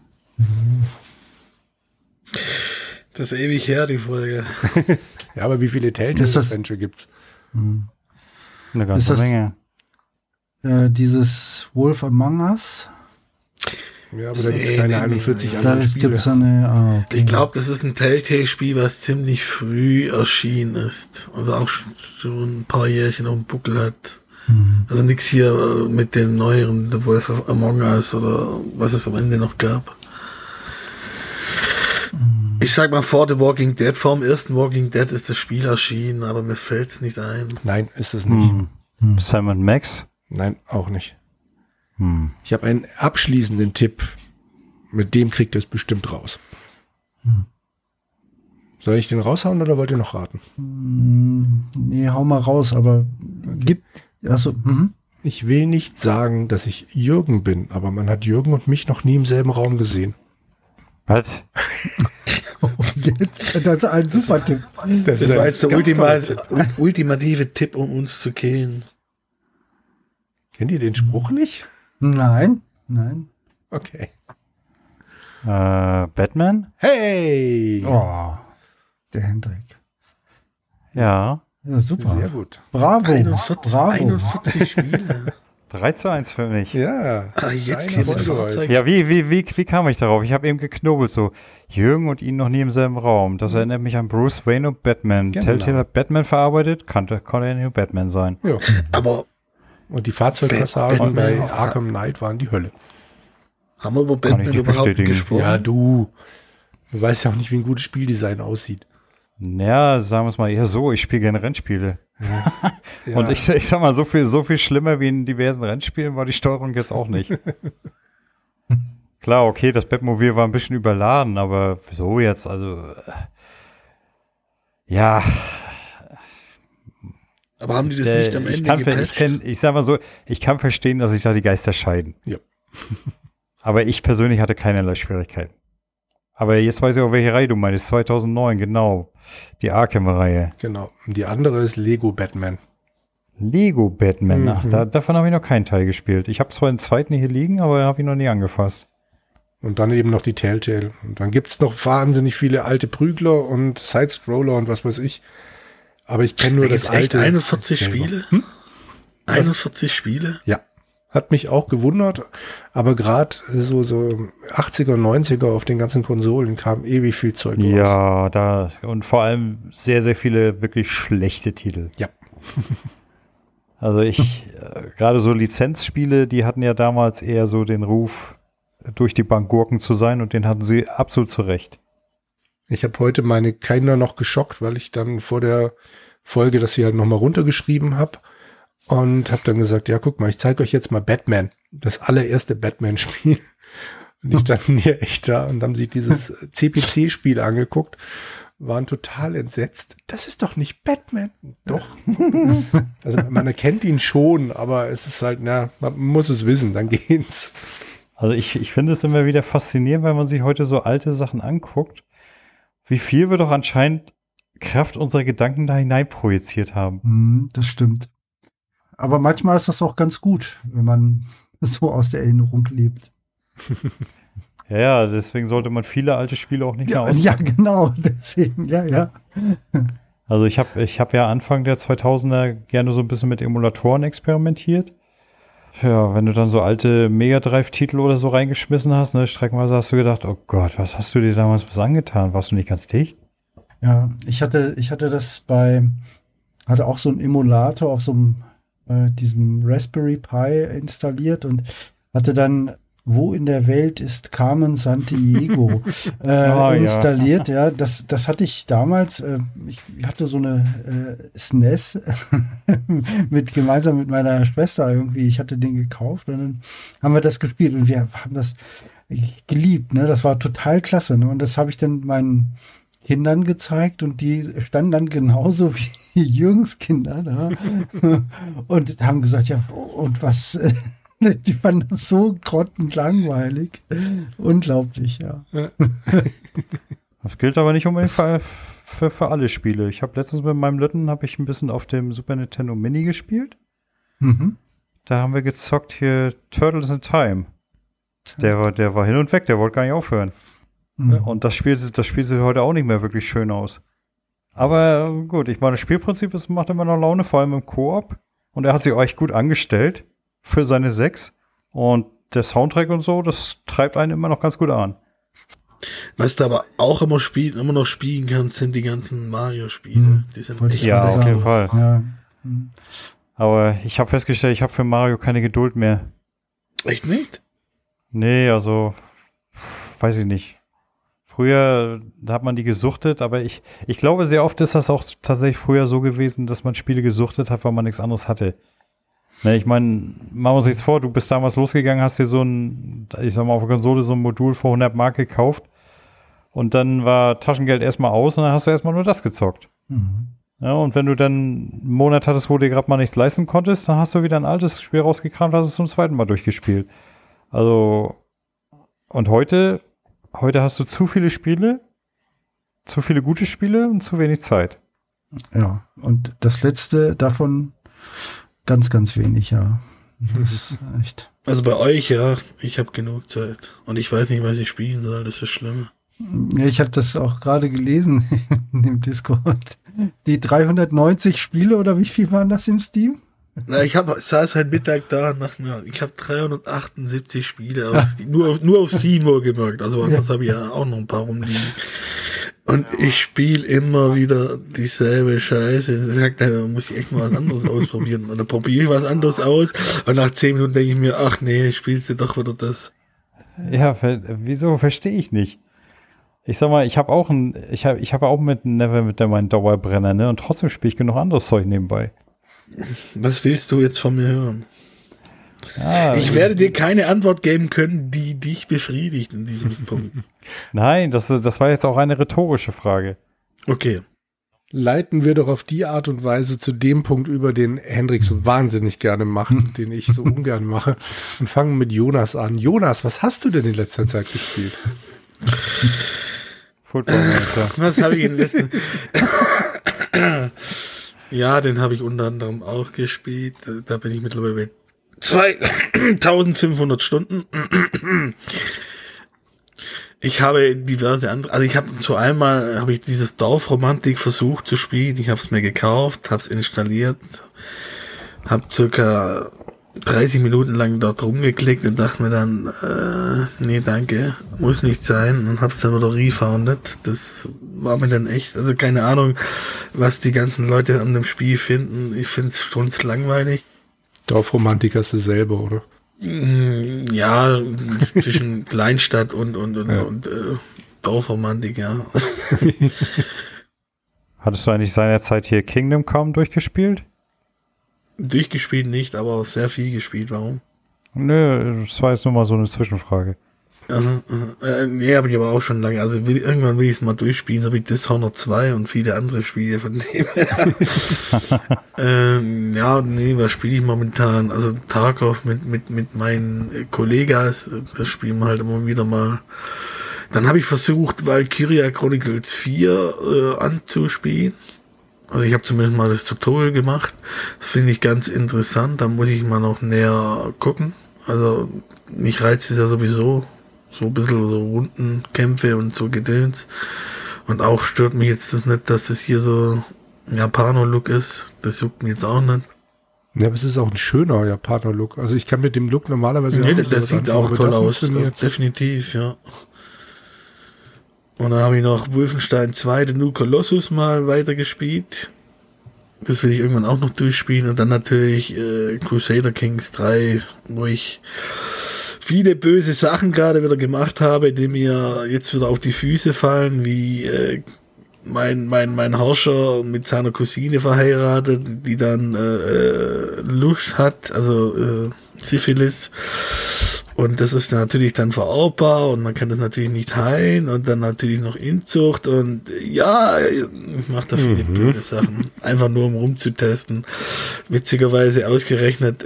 Das ist ewig her, die Folge. Ja, aber wie viele Telltale Ist das- Adventure gibt's? Eine ganze das- Menge. Äh, dieses Wolf Among Us. Ja, aber da gibt's Nee, keine nee, nee, 41 nee. Da andere Spiele. gibt es eine. Ah, okay. Ich glaube, das ist ein Telltale-Spiel, was ziemlich früh erschienen ist. Also auch schon ein paar Jährchen auf dem Buckel hat. Mhm. Also nichts hier äh, mit den neueren The Wolf of Among Us oder was es am Ende noch gab. Ich sag mal, vor The Walking Dead, vor dem ersten Walking Dead ist das Spiel erschienen, aber mir fällt's nicht ein. Nein, ist es nicht. Hm. Sam Max? Nein, auch nicht. Hm. Ich habe einen abschließenden Tipp. Mit dem kriegt ihr es bestimmt raus. Soll ich den raushauen oder wollt ihr noch raten? Hm, Nee, hau mal raus, aber gibt. Achso, mhm. Ich will nicht sagen, dass ich Jürgen bin, aber man hat Jürgen und mich noch nie im selben Raum gesehen. Was? Jetzt, das ist ein super Tipp. Das, Das ein war jetzt der ultima ultimative Tipp, um uns zu killen. Kennt ihr den Spruch nicht? Nein, nein. Okay. Äh, Batman? Hey! Oh, der Hendrik. Ja. Ja, super. Sehr gut. Bravo. 41, Bravo. 41 Spiele. 3 zu 1 für mich. Ja. Ah, jetzt geht's. Ja, wie, wie, wie, wie kam ich darauf? Ich habe eben geknobelt so. Jürgen und ihn noch nie im selben Raum. Das erinnert mich an Bruce Wayne und Batman. Genau. Telltale hat Batman verarbeitet, kannte, konnte er nur Batman sein. ja. Aber Und die Fahrzeugpassagen bei. Arkham Knight waren die Hölle. haben wir über Batman überhaupt bestätigen. gesprochen? Ja, du. Du weißt ja auch nicht, wie ein gutes Spieldesign aussieht. Naja, sagen wir es mal eher so, ich spiele gerne Rennspiele. Ja. Und ich, ich sag mal, so viel, so viel schlimmer wie in diversen Rennspielen war die Steuerung jetzt auch nicht. Klar, okay, das Batmobil war ein bisschen überladen, aber so jetzt, also äh, ja. Aber haben die das nicht am ich, Ende kann, ver- ich, gepatcht? kenn, ich sag mal so, ich kann verstehen, dass sich da die Geister scheiden. Ja. aber ich persönlich hatte keinerlei Schwierigkeiten. Aber jetzt weiß ich auch, welche Reihe du meinst. 2009, genau. Die Arkham-Reihe. Genau. Und die andere ist Lego Batman. Lego Batman. Ach, Mhm. da, davon habe ich noch keinen Teil gespielt. Ich habe zwar den zweiten hier liegen, aber habe ich noch nie angefasst. Und dann eben noch die Telltale. Und dann gibt's noch wahnsinnig viele alte Prügler und Sidescroller und was weiß ich. Aber ich kenne nur Da das alte. 41 selber. Spiele? Hm? 41 Spiele? Ja. Hat mich auch gewundert. Aber gerade so, so 80er, 90er auf den ganzen Konsolen kam ewig viel Zeug raus. Ja, da und vor allem sehr, sehr viele wirklich schlechte Titel. Ja. Also ich, äh, gerade so Lizenzspiele, die hatten ja damals eher so den Ruf, durch die Bank Gurken zu sein und den hatten sie absolut zu Recht. Ich habe heute meine Kinder noch geschockt, weil ich dann vor der Folge das hier halt nochmal runtergeschrieben habe und habe dann gesagt, ja, guck mal, ich zeige euch jetzt mal Batman, das allererste Batman-Spiel. Und die standen hier echt da und haben sich dieses CPC-Spiel angeguckt, waren total entsetzt. Das ist doch nicht Batman. Doch. also man erkennt ihn schon, aber es ist halt, na, man muss es wissen, dann geht's. Also ich, ich finde es immer wieder faszinierend, wenn man sich heute so alte Sachen anguckt, wie viel wir doch anscheinend Kraft unserer Gedanken da hinein projiziert haben. Hm, das stimmt. Aber manchmal ist das auch ganz gut, wenn man so aus der Erinnerung lebt. Ja, ja, deswegen sollte man viele alte Spiele auch nicht mehr Ja, aus. ja, genau, deswegen, ja, ja. Also ich habe ich hab ja Anfang der 2000er gerne so ein bisschen mit Emulatoren experimentiert. Ja, wenn du dann so alte Mega Drive-Titel oder so reingeschmissen hast, ne, streckenweise hast du gedacht, oh Gott, was hast du dir damals was angetan? Warst du nicht ganz dicht? Ja, ich hatte, ich hatte das bei, hatte auch so einen Emulator auf so einem, äh, diesem Raspberry Pi installiert und hatte dann, wo in der Welt ist Carmen Santiago äh, ja. installiert. Ja, das, das hatte ich damals, äh, ich hatte so eine äh, SNES mit, gemeinsam mit meiner Schwester irgendwie. Ich hatte den gekauft und dann haben wir das gespielt und wir haben das geliebt, ne? Das war total klasse. Ne? Und das habe ich dann meinen Kindern gezeigt und die standen dann genauso wie Jürgens Kinder da und haben gesagt, ja, und was, die fanden das so grottenlangweilig. Unglaublich, ja. Das gilt aber nicht unbedingt für, für, für alle Spiele. Ich habe letztens mit meinem Lütten habe ich ein bisschen auf dem Super Nintendo Mini gespielt. Mhm. Da haben wir gezockt hier Turtles in Time. Der war, der war hin und weg, der wollte gar nicht aufhören. Mhm. Und das Spiel, das Spiel sieht heute auch nicht mehr wirklich schön aus. Aber äh, gut, ich meine, das Spielprinzip ist, macht immer noch Laune, vor allem im Koop. Und er hat sich auch echt gut angestellt für seine sechs. Und der Soundtrack und so, das treibt einen immer noch ganz gut an. Was du aber auch immer spielen, immer noch spielen kannst, sind die ganzen Mario-Spiele. Hm, Die sind echt Ja, auf jeden. Fall. Ja. Aber ich habe festgestellt, ich habe für Mario keine Geduld mehr. echt nicht. Nee, also weiß ich nicht. Früher hat man die gesuchtet, aber ich, ich glaube, sehr oft ist das auch tatsächlich früher so gewesen, dass man Spiele gesuchtet hat, weil man nichts anderes hatte. Ne, ich meine, machen wir uns jetzt vor, du bist damals losgegangen, hast dir so ein, ich sag mal, auf der Konsole so ein Modul für 100 Mark gekauft und dann war Taschengeld erstmal aus und dann hast du erstmal nur das gezockt. Mhm. Ja, und wenn du dann einen Monat hattest, wo du dir gerade mal nichts leisten konntest, dann hast du wieder ein altes Spiel rausgekramt, hast es zum zweiten Mal durchgespielt. Also, und heute, heute hast du zu viele Spiele, zu viele gute Spiele und zu wenig Zeit. Ja, und das letzte davon ganz, ganz wenig, ja. Das ist echt. Also bei euch, ja, ich habe genug Zeit. Und ich weiß nicht, was ich spielen soll, das ist schlimm. Ja, ich habe das auch gerade gelesen in dem Discord. Die 390 Spiele oder wie viel waren das im Steam? Na, ich hab, saß heute Mittag da und dachte mir, ich habe 378 Spiele, auf, Steam- nur auf, nur auf Steam wohlgemerkt. Also das habe ich ja auch noch ein paar rumliegen. Und ich spiele immer wieder dieselbe Scheiße. Ich sag, da muss ich echt mal was anderes ausprobieren. Und dann probiere ich was anderes aus. Und nach 10 Minuten denke ich mir, ach nee, spielst du doch wieder das. Ja, ver wieso verstehe ich nicht? Ich sag mal, ich habe auch ein, ich habe, ich habe auch mit Never mit der meinen Dauerbrenner, ne? Und trotzdem spiele ich genug anderes Zeug nebenbei. Was willst du jetzt von mir hören? Ja, Ich werde dir keine Antwort geben können, die dich befriedigt in diesem Punkt. Nein, das, das war jetzt auch eine rhetorische Frage. Okay. Leiten wir doch auf die Art und Weise zu dem Punkt über, den Hendrik so wahnsinnig gerne macht, den ich so ungern mache, und fangen mit Jonas an. Jonas, was hast du denn in letzter Zeit gespielt? Football Manager. Was habe ich in letzter Ja, den habe ich unter anderem auch gespielt. Da bin ich mittlerweile bei 2500 Stunden. Ich habe diverse andere, also ich habe zu einmal habe ich dieses Dorfromantik versucht zu spielen. Ich habe es mir gekauft, habe es installiert, habe circa 30 Minuten lang dort rumgeklickt und dachte mir dann, äh, nee, danke, muss nicht sein und hab's dann wieder refounded. Das war mir dann echt, also keine Ahnung, was die ganzen Leute an dem Spiel finden. Ich find's schon langweilig. Dorfromantik hast du selber, oder? Mm, Ja, zwischen Kleinstadt und, und, und, Ja. und äh, Dorfromantik, ja. Hattest du eigentlich seinerzeit hier Kingdom Come durchgespielt? Durchgespielt nicht, aber sehr viel gespielt. Warum? Nö, das war jetzt nur mal so eine Zwischenfrage. Aha, aha. Äh, nee, habe ich aber auch schon lange. Also will, irgendwann will ich es mal durchspielen, so wie Dishonored 2 und viele andere Spiele von dem. ähm, ja, nee, was spiele ich momentan? Also Tarkov mit, mit, mit meinen äh, Kollegas, äh, das spielen wir halt immer wieder mal. Dann habe ich versucht, Valkyria Chronicles 4 äh, anzuspielen. Also ich habe zumindest mal das Tutorial gemacht. Das finde ich ganz interessant. Da muss ich mal noch näher gucken. Also mich reizt es ja sowieso so ein bisschen so Rundenkämpfe und so Gedöns. Und auch stört mich jetzt das nicht, dass das hier so ein Japaner-Look ist. Das juckt mich jetzt auch nicht. Ja, aber es ist auch ein schöner Japaner-Look. Also ich kann mit dem Look normalerweise Nee, auch das, nicht das sieht anfangen, auch toll das aus. Definitiv, ja. Und dann habe ich noch Wolfenstein 2, den New Colossus mal weitergespielt. Das will ich irgendwann auch noch durchspielen. Und dann natürlich äh, Crusader Kings 3, wo ich viele böse Sachen gerade wieder gemacht habe, die mir jetzt wieder auf die Füße fallen, wie äh, mein, mein, mein Herrscher mit seiner Cousine verheiratet, die dann äh, äh, Lust hat, also äh, Syphilis. Und das ist dann natürlich dann vererbbar und man kann das natürlich nicht heilen und dann natürlich noch Inzucht und ja, ich mache da viele blöde Sachen. Einfach nur um rumzutesten. Witzigerweise ausgerechnet,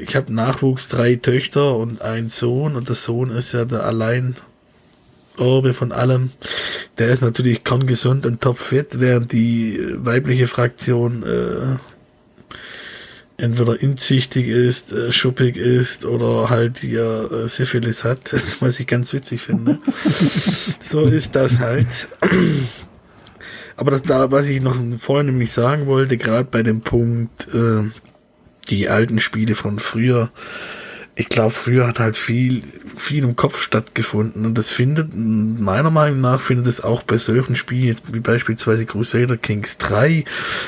ich habe Nachwuchs, drei Töchter und einen Sohn und der Sohn ist ja der allein Orbe von allem. Der ist natürlich kerngesund und topfit, während die weibliche Fraktion äh, entweder inzüchtig ist, äh, schuppig ist oder halt hier äh, Syphilis hat, was ich ganz witzig finde. so ist das halt. Aber das da, was ich noch vorhin nämlich sagen wollte, gerade bei dem Punkt, äh, die alten Spiele von früher, ich glaube, früher hat halt viel, viel im Kopf stattgefunden und das findet, meiner Meinung nach, findet es auch bei solchen Spielen, jetzt wie beispielsweise Crusader Kings 3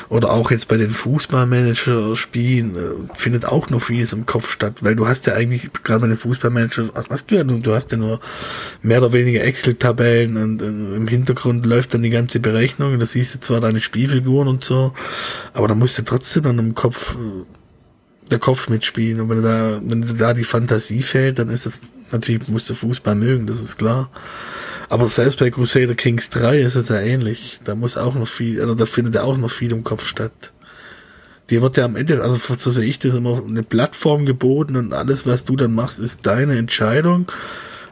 oder auch jetzt bei den Fußballmanager-Spielen, äh, findet auch noch vieles im Kopf statt, weil du hast ja eigentlich, gerade bei den Fußballmanager, hast du ja nur, du hast ja nur mehr oder weniger Excel-Tabellen und äh, im Hintergrund läuft dann die ganze Berechnung, da siehst du zwar deine Spielfiguren und so, aber da musst du trotzdem dann im Kopf äh, der Kopf mitspielen. Und wenn da, wenn da die Fantasie fehlt, dann ist das natürlich, musst du Fußball mögen, das ist klar. Aber selbst bei Crusader Kings 3 ist es ja ähnlich. Da muss auch noch viel, oder da findet auch noch viel im Kopf statt. Dir wird ja am Ende, also so sehe ich das immer, eine Plattform geboten und alles, was du dann machst, ist deine Entscheidung.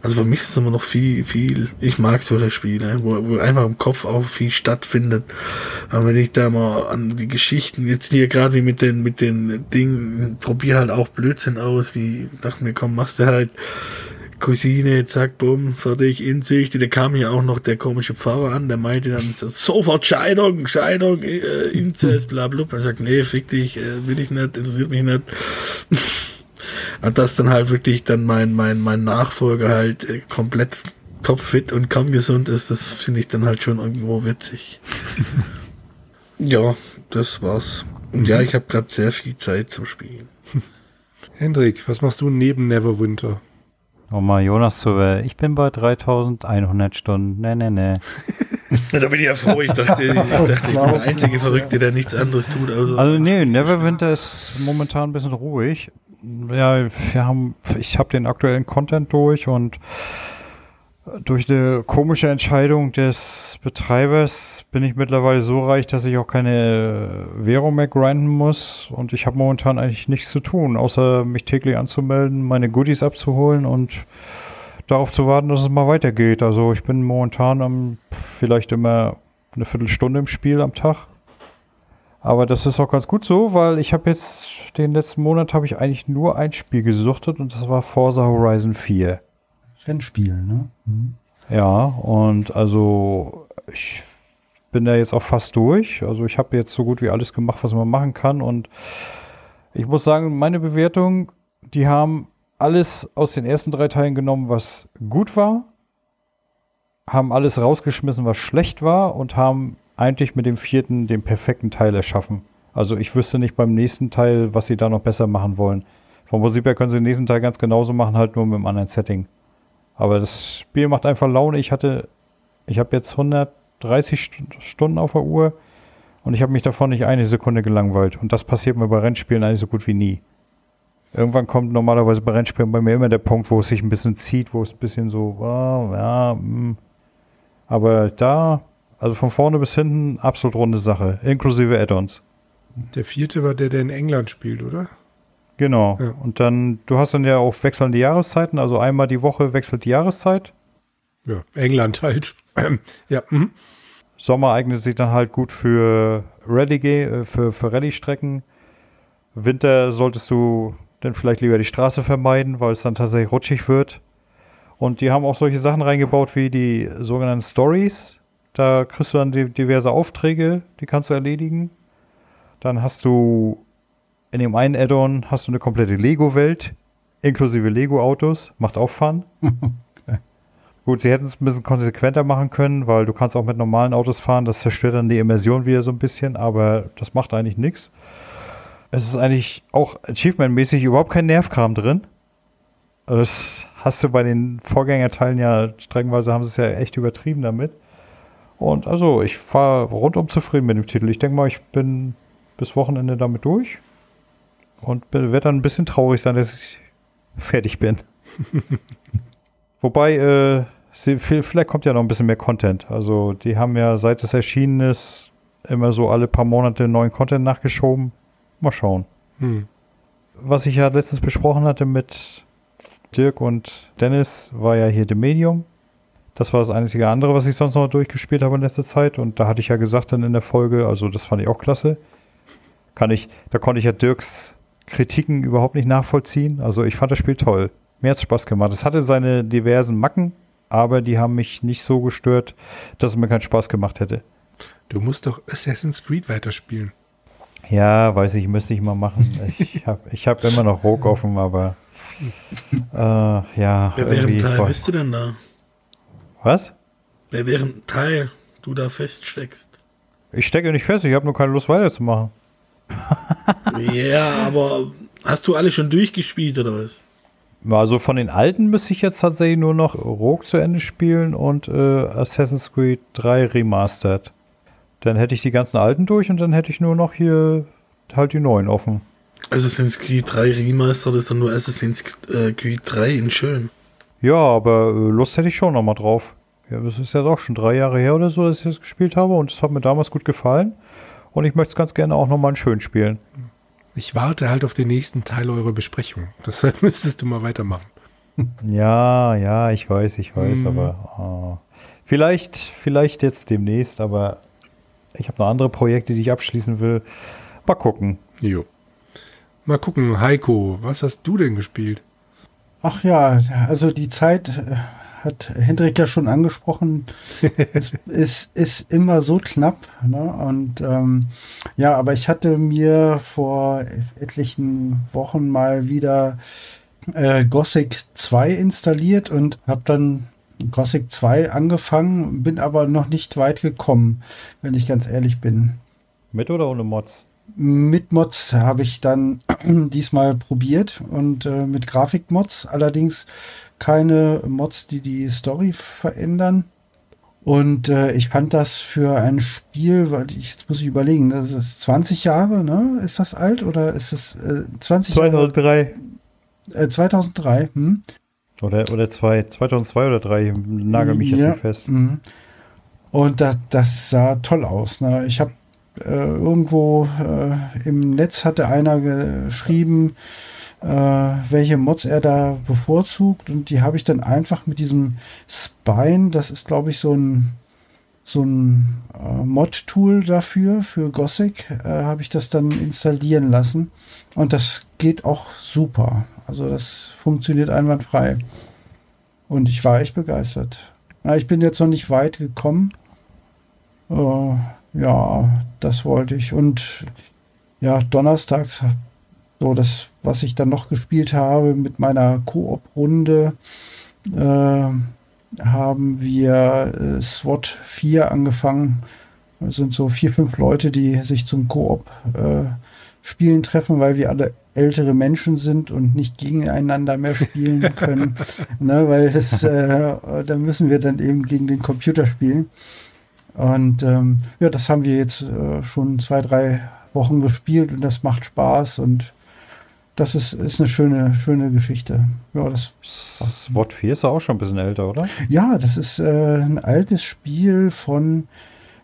Also für mich ist immer noch viel, viel, ich mag solche Spiele, wo, wo einfach im Kopf auch viel stattfindet. Aber wenn ich da mal an die Geschichten, jetzt hier gerade wie mit den, mit den Dingen, probier halt auch Blödsinn aus, wie, dachte mir, komm, machst du halt Cousine, zack, bumm, fertig, Insicht. Da kam hier auch noch der komische Pfarrer an, der meinte dann so, sofort Scheidung, Scheidung, äh, Inzest, bla, bla. Und ich sag, nee, fick dich, äh, will ich nicht, interessiert mich nicht. Und dass dann halt wirklich dann mein, mein, mein Nachfolger halt äh, komplett topfit und kerngesund ist, das finde ich dann halt schon irgendwo witzig. ja, das war's. Und ja, ich habe gerade sehr viel Zeit zum Spielen. Hendrik, was machst du neben Neverwinter? Um mal Jonas zu ich bin bei 3100 Stunden. Nee, nee, nee. Da bin ich ja froh, ich dachte, ich, dachte, ich bin der einzige Verrückte, der nichts anderes tut. Also, Also nee, Neverwinter ist momentan ein bisschen ruhig. Ja, wir haben, ich habe den aktuellen Content durch und durch eine komische Entscheidung des Betreibers bin ich mittlerweile so reich, dass ich auch keine Währung mehr grinden muss und ich habe momentan eigentlich nichts zu tun, außer mich täglich anzumelden, meine Goodies abzuholen und darauf zu warten, dass es mal weitergeht. Also ich bin momentan am vielleicht immer eine Viertelstunde im Spiel am Tag. Aber das ist auch ganz gut so, weil ich habe jetzt den letzten Monat habe ich eigentlich nur ein Spiel gesuchtet und das war Forza Horizon 4. Rennspiel, ne? Mhm. Ja, und also ich bin da jetzt auch fast durch. Also ich habe jetzt so gut wie alles gemacht, was man machen kann. Und ich muss sagen, meine Bewertung, die haben alles aus den ersten drei Teilen genommen, was gut war, haben alles rausgeschmissen, was schlecht war und haben eigentlich mit dem vierten den perfekten Teil erschaffen. Also ich wüsste nicht beim nächsten Teil, was sie da noch besser machen wollen. Vom Prinzip her können sie den nächsten Teil ganz genauso machen, halt nur mit einem anderen Setting. Aber das Spiel macht einfach Laune. Ich hatte, ich habe jetzt 130 Stunden auf der Uhr und ich habe mich davon nicht eine Sekunde gelangweilt. Und das passiert mir bei Rennspielen eigentlich so gut wie nie. Irgendwann kommt normalerweise bei Rennspielen bei mir immer der Punkt, wo es sich ein bisschen zieht, wo es ein bisschen so, oh, ja, mh. Hm. aber da, also von vorne bis hinten, absolut runde Sache, inklusive Add-ons. Der vierte war der, der in England spielt, oder? Genau. Ja. Und dann, du hast dann ja auch wechselnde Jahreszeiten, also einmal die Woche wechselt die Jahreszeit. Ja, England halt. ja. Mhm. Sommer eignet sich dann halt gut für Rallye, äh, für, für Rallye-Strecken. Winter solltest du dann vielleicht lieber die Straße vermeiden, weil es dann tatsächlich rutschig wird. Und die haben auch solche Sachen reingebaut wie die sogenannten Stories. Da kriegst du dann diverse Aufträge, die kannst du erledigen. Dann hast du in dem einen Add-on hast du eine komplette Lego-Welt, inklusive Lego-Autos, macht auch Fun. okay. Gut, sie hätten es ein bisschen konsequenter machen können, weil du kannst auch mit normalen Autos fahren, das zerstört dann die Immersion wieder so ein bisschen, aber das macht eigentlich nichts. Es ist eigentlich auch achievement-mäßig überhaupt kein Nervkram drin. Das hast du bei den Vorgängerteilen ja streckenweise haben sie es ja echt übertrieben damit. Und also, ich war rundum zufrieden mit dem Titel. Ich denke mal, ich bin bis Wochenende damit durch. Und werde dann ein bisschen traurig sein, dass ich fertig bin. Wobei, äh, sie, vielleicht kommt ja noch ein bisschen mehr Content. Also, die haben ja, seit es erschienen ist, immer so alle paar Monate neuen Content nachgeschoben. Mal schauen. Hm. Was ich ja letztens besprochen hatte mit Dirk und Dennis, war ja hier The Medium. Das war das einzige andere, was ich sonst noch durchgespielt habe in letzter Zeit. Und da hatte ich ja gesagt dann in der Folge, also das fand ich auch klasse. Kann ich, da konnte ich ja Dirks Kritiken überhaupt nicht nachvollziehen. Also ich fand das Spiel toll. Mir hat es Spaß gemacht. Es hatte seine diversen Macken, aber die haben mich nicht so gestört, dass es mir keinen Spaß gemacht hätte. Du musst doch Assassin's Creed weiterspielen. Ja, weiß ich, müsste ich mal machen. Ich habe ich hab immer noch Rogue offen, aber äh, ja. Wäre ein Teil bist du denn da? Was? Wäre ein Teil du da feststeckst? Ich stecke nicht fest, ich habe nur keine Lust weiterzumachen ja, aber hast du alle schon durchgespielt oder was? Also von den alten müsste ich jetzt tatsächlich nur noch Rogue zu Ende spielen und äh, Assassin's Creed 3 Remastered. Dann hätte ich die ganzen alten durch und dann hätte ich nur noch hier halt die neuen offen. Assassin's Creed 3 Remastered ist dann nur Assassin's äh, Creed 3 in schön. Ja, aber äh, Lust hätte ich schon nochmal drauf. Ja, das ist ja doch schon drei Jahre her oder so, dass ich das gespielt habe und es hat mir damals gut gefallen. Und ich möchte es ganz gerne auch nochmal schön spielen. Ich warte halt auf den nächsten Teil eurer Besprechung. Deshalb müsstest du mal weitermachen. Ja, ja, ich weiß, ich weiß, mhm. aber oh. vielleicht, vielleicht jetzt demnächst, aber ich habe noch andere Projekte, die ich abschließen will. Mal gucken. Jo. Mal gucken, Heiko, was hast du denn gespielt? Ach ja, also die Zeit äh, hat Hendrik ja schon angesprochen, es ist, ist immer so knapp. Ne? Und ähm, ja, aber ich hatte mir vor etlichen Wochen mal wieder äh, Gothic 2 installiert und habe dann Gothic 2 angefangen, bin aber noch nicht weit gekommen, wenn ich ganz ehrlich bin. Mit oder ohne Mods? Mit Mods habe ich dann diesmal probiert und äh, mit Grafikmods. Allerdings keine Mods, die die Story verändern. Und äh, ich fand das für ein Spiel, weil ich jetzt muss ich überlegen, das ist 20 Jahre, ne? Ist das alt oder ist es äh, 20 2003. Jahre? Äh, 2003, hm? Oder, oder zwei, 2002 oder 3, nagel mich jetzt Ja, nicht fest. mhm. Und das, das sah toll aus. Ne? Ich habe irgendwo äh, im Netz hatte einer geschrieben, äh, welche Mods er da bevorzugt und die habe ich dann einfach mit diesem Spine, das ist glaube ich so ein so ein äh, Mod-Tool dafür, für Gothic, äh, habe ich das dann installieren lassen. Und das geht auch super. Also das funktioniert einwandfrei. Und ich war echt begeistert. Na, ich bin jetzt noch nicht weit gekommen. Äh, ja, das wollte ich. Und ja, donnerstags, so das, was ich dann noch gespielt habe mit meiner Koop-Runde, äh, haben wir äh, SWAT 4 angefangen. Das sind so vier, fünf Leute, die sich zum Koop äh, spielen treffen, weil wir alle ältere Menschen sind und nicht gegeneinander mehr spielen können. ne, weil das, äh, da müssen wir dann eben gegen den Computer spielen. Und ähm, ja, das haben wir jetzt äh, schon zwei, drei Wochen gespielt und das macht Spaß und das ist, ist eine schöne, schöne Geschichte. Ja, das, SWAT 4 ist ja auch schon ein bisschen älter, oder? ja, das ist äh, ein altes Spiel von,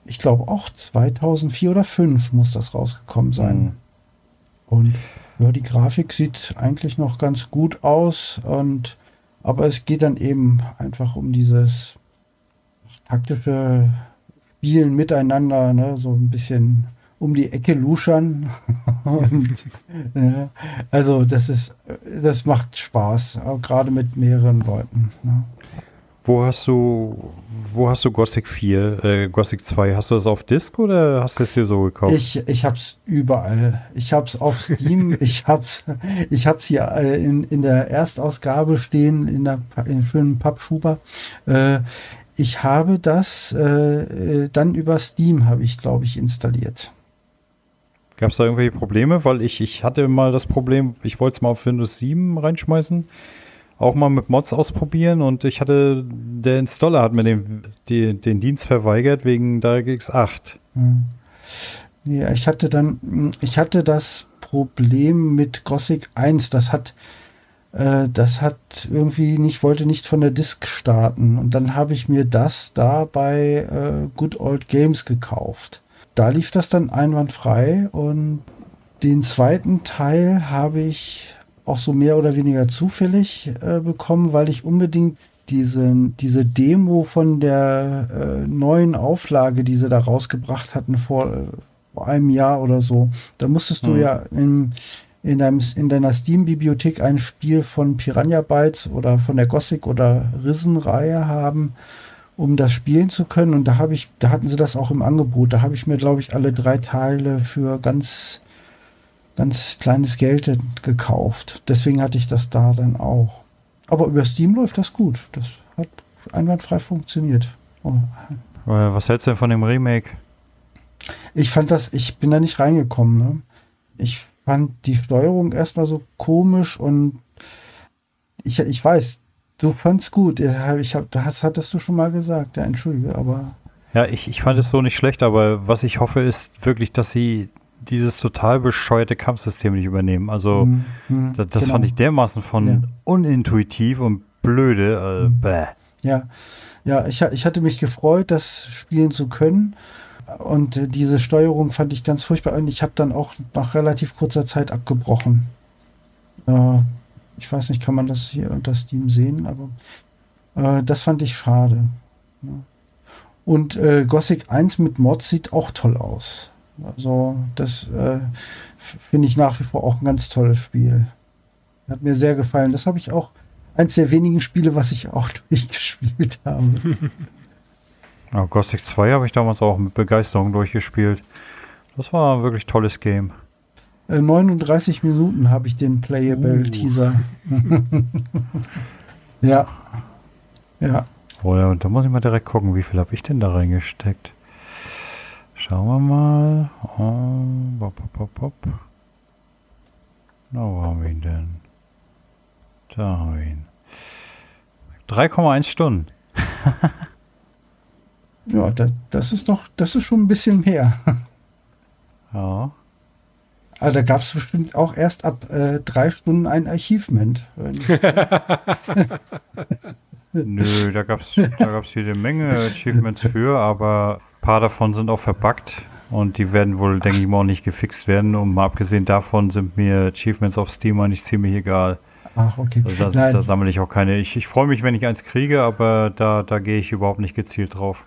ich glaube auch 2004 oder 2005 muss das rausgekommen sein. Mhm. Und ja, die Grafik sieht eigentlich noch ganz gut aus und aber es geht dann eben einfach um dieses taktische Spielen miteinander, ne, so ein bisschen um die Ecke luschern. und, ja, also das ist, das macht Spaß, auch gerade mit mehreren Leuten. Ne. Wo hast du, wo hast du Gothic 4, äh, Gothic 2? Hast du das auf Disk oder hast du es dir so gekauft? Ich, ich hab's überall. Ich hab's auf Steam, ich hab's, ich hab's hier äh, in, in der Erstausgabe stehen, in der in schönen Pappschuber. Äh, ich habe das äh, äh, dann über Steam habe ich, glaube ich, installiert. Gab es da irgendwelche Probleme? Weil ich, ich hatte mal das Problem, ich wollte es mal auf Windows 7 reinschmeißen, auch mal mit Mods ausprobieren und ich hatte, der Installer hat mir den, die, den Dienst verweigert wegen DirectX 8. Hm. Ja, ich hatte dann, ich hatte das Problem mit Gothic 1, das hat, äh, das hat irgendwie nicht, wollte nicht von der Disk starten. Und dann habe ich mir das da bei äh, Good Old Games gekauft. Da lief das dann einwandfrei und den zweiten Teil habe ich auch so mehr oder weniger zufällig äh, bekommen, weil ich unbedingt diese, diese Demo von der äh, neuen Auflage, die sie da rausgebracht hatten vor, äh, einem Jahr oder so, da musstest du Mhm. ja in, in, deinem, in deiner Steam-Bibliothek ein Spiel von Piranha Bytes oder von der Gothic oder Risen-Reihe haben, um das spielen zu können. Und da habe ich, da hatten sie das auch im Angebot. Da habe ich mir, glaube ich, alle drei Teile für ganz, ganz kleines Geld gekauft. Deswegen hatte ich das da dann auch. Aber über Steam läuft das gut. Das hat einwandfrei funktioniert. Oh. Äh, Was hältst du denn von dem Remake? Ich fand das, ich bin da nicht reingekommen. Ne? Ich fand die Steuerung erstmal so komisch und ich, ich weiß, du fandst gut. Ich hab, das hattest du schon mal gesagt. Ja, entschuldige, aber Ja, ich, ich fand es so nicht schlecht, aber was ich hoffe, ist wirklich, dass sie dieses total bescheuerte Kampfsystem nicht übernehmen. Also, hm, hm, das, das genau. fand ich dermaßen von Ja. unintuitiv und blöde. Äh, Mhm. bäh. Ja, ja, ich, ich hatte mich gefreut, das spielen zu können. Und äh, diese Steuerung fand ich ganz furchtbar. Und ich habe dann auch nach relativ kurzer Zeit abgebrochen. Äh, ich weiß nicht, kann man das hier unter Steam sehen, aber äh, das fand ich schade. Ja. Und äh, Gothic 1 mit Mods sieht auch toll aus. Also das äh, finde ich nach wie vor auch ein ganz tolles Spiel. Hat mir sehr gefallen. Das habe ich auch eins der wenigen Spiele, was ich auch durchgespielt habe. Ja, Gothic 2 habe ich damals auch mit Begeisterung durchgespielt. Das war ein wirklich tolles Game. Äh, 39 Minuten habe ich den Playable Uh. Teaser. ja. Ja. Oder da muss ich mal direkt gucken, wie viel habe ich denn da reingesteckt. Schauen wir mal. Oh, bop, bop, bop, bop. Na, wo haben wir ihn denn? Da haben wir ihn. 3,1 Stunden. Ja, das, das ist doch, das ist schon ein bisschen mehr. Ja. Aber da gab es bestimmt auch erst ab äh, drei Stunden ein Achievement. Nö, da gab's da gab's jede Menge Achievements für, aber ein paar davon sind auch verbuggt und die werden wohl, denke ich mal, auch nicht gefixt werden. Und mal abgesehen davon sind mir Achievements auf Steam eigentlich ziemlich egal. Ach, okay. Also da, da sammle ich auch keine. Ich, ich freue mich, wenn ich eins kriege, aber da, da gehe ich überhaupt nicht gezielt drauf.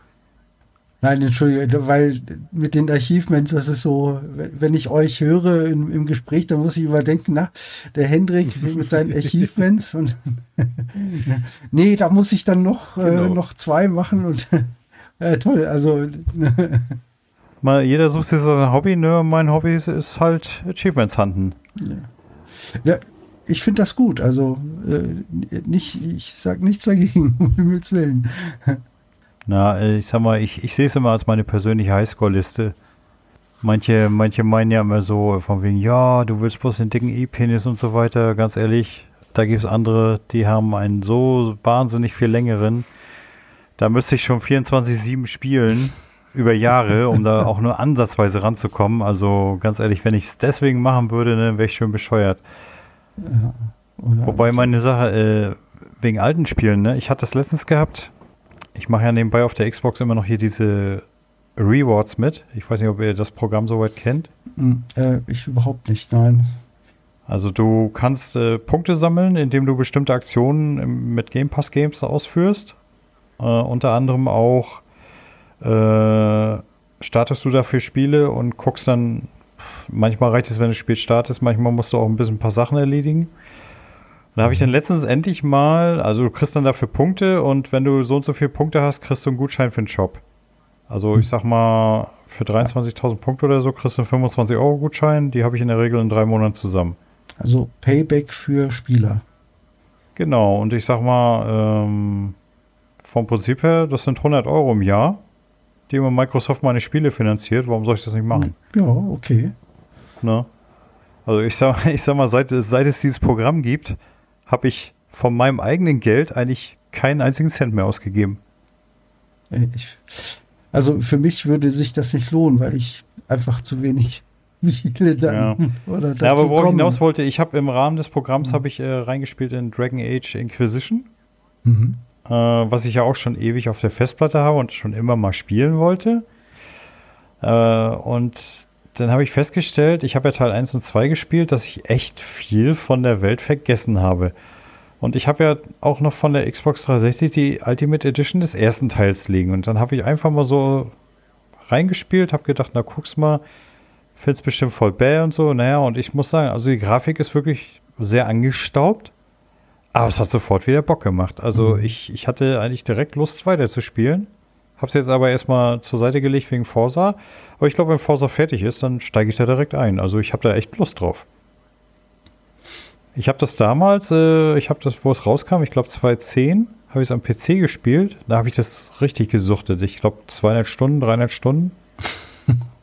Nein, entschuldige, weil mit den Achievements, das ist so, wenn ich euch höre im, im Gespräch, dann muss ich immer denken, na, der Hendrik mit seinen Achievements und nee, da muss ich dann noch, äh, genau. äh, noch zwei machen und äh, toll, also Mal, jeder sucht sich so ein Hobby, ne? Mein Hobby ist, ist halt Achievements handeln. Ja. ja ich finde das gut, also äh, nicht, ich sag nichts dagegen, um Himmels Willen. Na, äh, ich sag mal, ich, ich sehe es immer als meine persönliche Highscore-Liste. Manche, manche meinen ja immer so, von wegen, ja, du willst bloß den dicken E-Penis und so weiter. Ganz ehrlich, da gibt es andere, die haben einen so wahnsinnig viel längeren. Da müsste ich schon 24-7 spielen, über Jahre, um da auch nur ansatzweise ranzukommen. Also ganz ehrlich, wenn ich es deswegen machen würde, dann wäre ich schon bescheuert. Ja, Wobei meine Sache, äh, wegen alten Spielen, ne? Ich hatte das letztens gehabt, ich mache ja nebenbei auf der Xbox immer noch hier diese Rewards mit. Ich weiß nicht, ob ihr das Programm soweit kennt. Hm, äh, ich überhaupt nicht, nein. Also du kannst äh, Punkte sammeln, indem du bestimmte Aktionen im, mit Game Pass Games ausführst. Äh, unter anderem auch äh, startest du dafür Spiele und guckst dann, manchmal reicht es, wenn das Spiel startest, manchmal musst du auch ein bisschen ein paar Sachen erledigen. Da habe ich dann letztens endlich mal, also du kriegst dann dafür Punkte und wenn du so und so viele Punkte hast, kriegst du einen Gutschein für den Shop. Also ich sag mal, für 23.000 Punkte oder so kriegst du einen 25 Euro Gutschein. Die habe ich in der Regel in drei Monaten zusammen. Also Payback für Spieler. Genau, und ich sag mal, ähm, vom Prinzip her, das sind 100 Euro im Jahr, die immer Microsoft meine Spiele finanziert. Warum soll ich das nicht machen? Ja, okay. Ne? Also ich sag, ich sag mal, seit, seit es dieses Programm gibt, habe ich von meinem eigenen Geld eigentlich keinen einzigen Cent mehr ausgegeben. Ich, also für mich würde sich das nicht lohnen, weil ich einfach zu wenig Spiele dann ja. oder dazu ja, aber wo ich hinaus wollte, ich habe im Rahmen des Programms mhm. habe ich äh, reingespielt in Dragon Age Inquisition, mhm. äh, was ich ja auch schon ewig auf der Festplatte habe und schon immer mal spielen wollte. Äh, und dann habe ich festgestellt, ich habe ja Teil 1 und 2 gespielt, dass ich echt viel von der Welt vergessen habe. Und ich habe ja auch noch von der Xbox 360 die Ultimate Edition des ersten Teils liegen. Und dann habe ich einfach mal so reingespielt, habe gedacht, na guck's mal, find's bestimmt voll bäh und so. Naja, und ich muss sagen, also die Grafik ist wirklich sehr angestaubt. Aber es hat sofort wieder Bock gemacht. Also mhm. ich, ich hatte eigentlich direkt Lust weiterzuspielen. Hab's jetzt aber erstmal zur Seite gelegt wegen Forsa. Aber ich glaube, wenn Forsa fertig ist, dann steige ich da direkt ein. Also ich habe da echt Lust drauf. Ich habe das damals, äh, ich habe das, wo es rauskam, ich glaube 2010, habe ich es am PC gespielt. Da habe ich das richtig gesuchtet. Ich glaube 200 Stunden, 300 Stunden.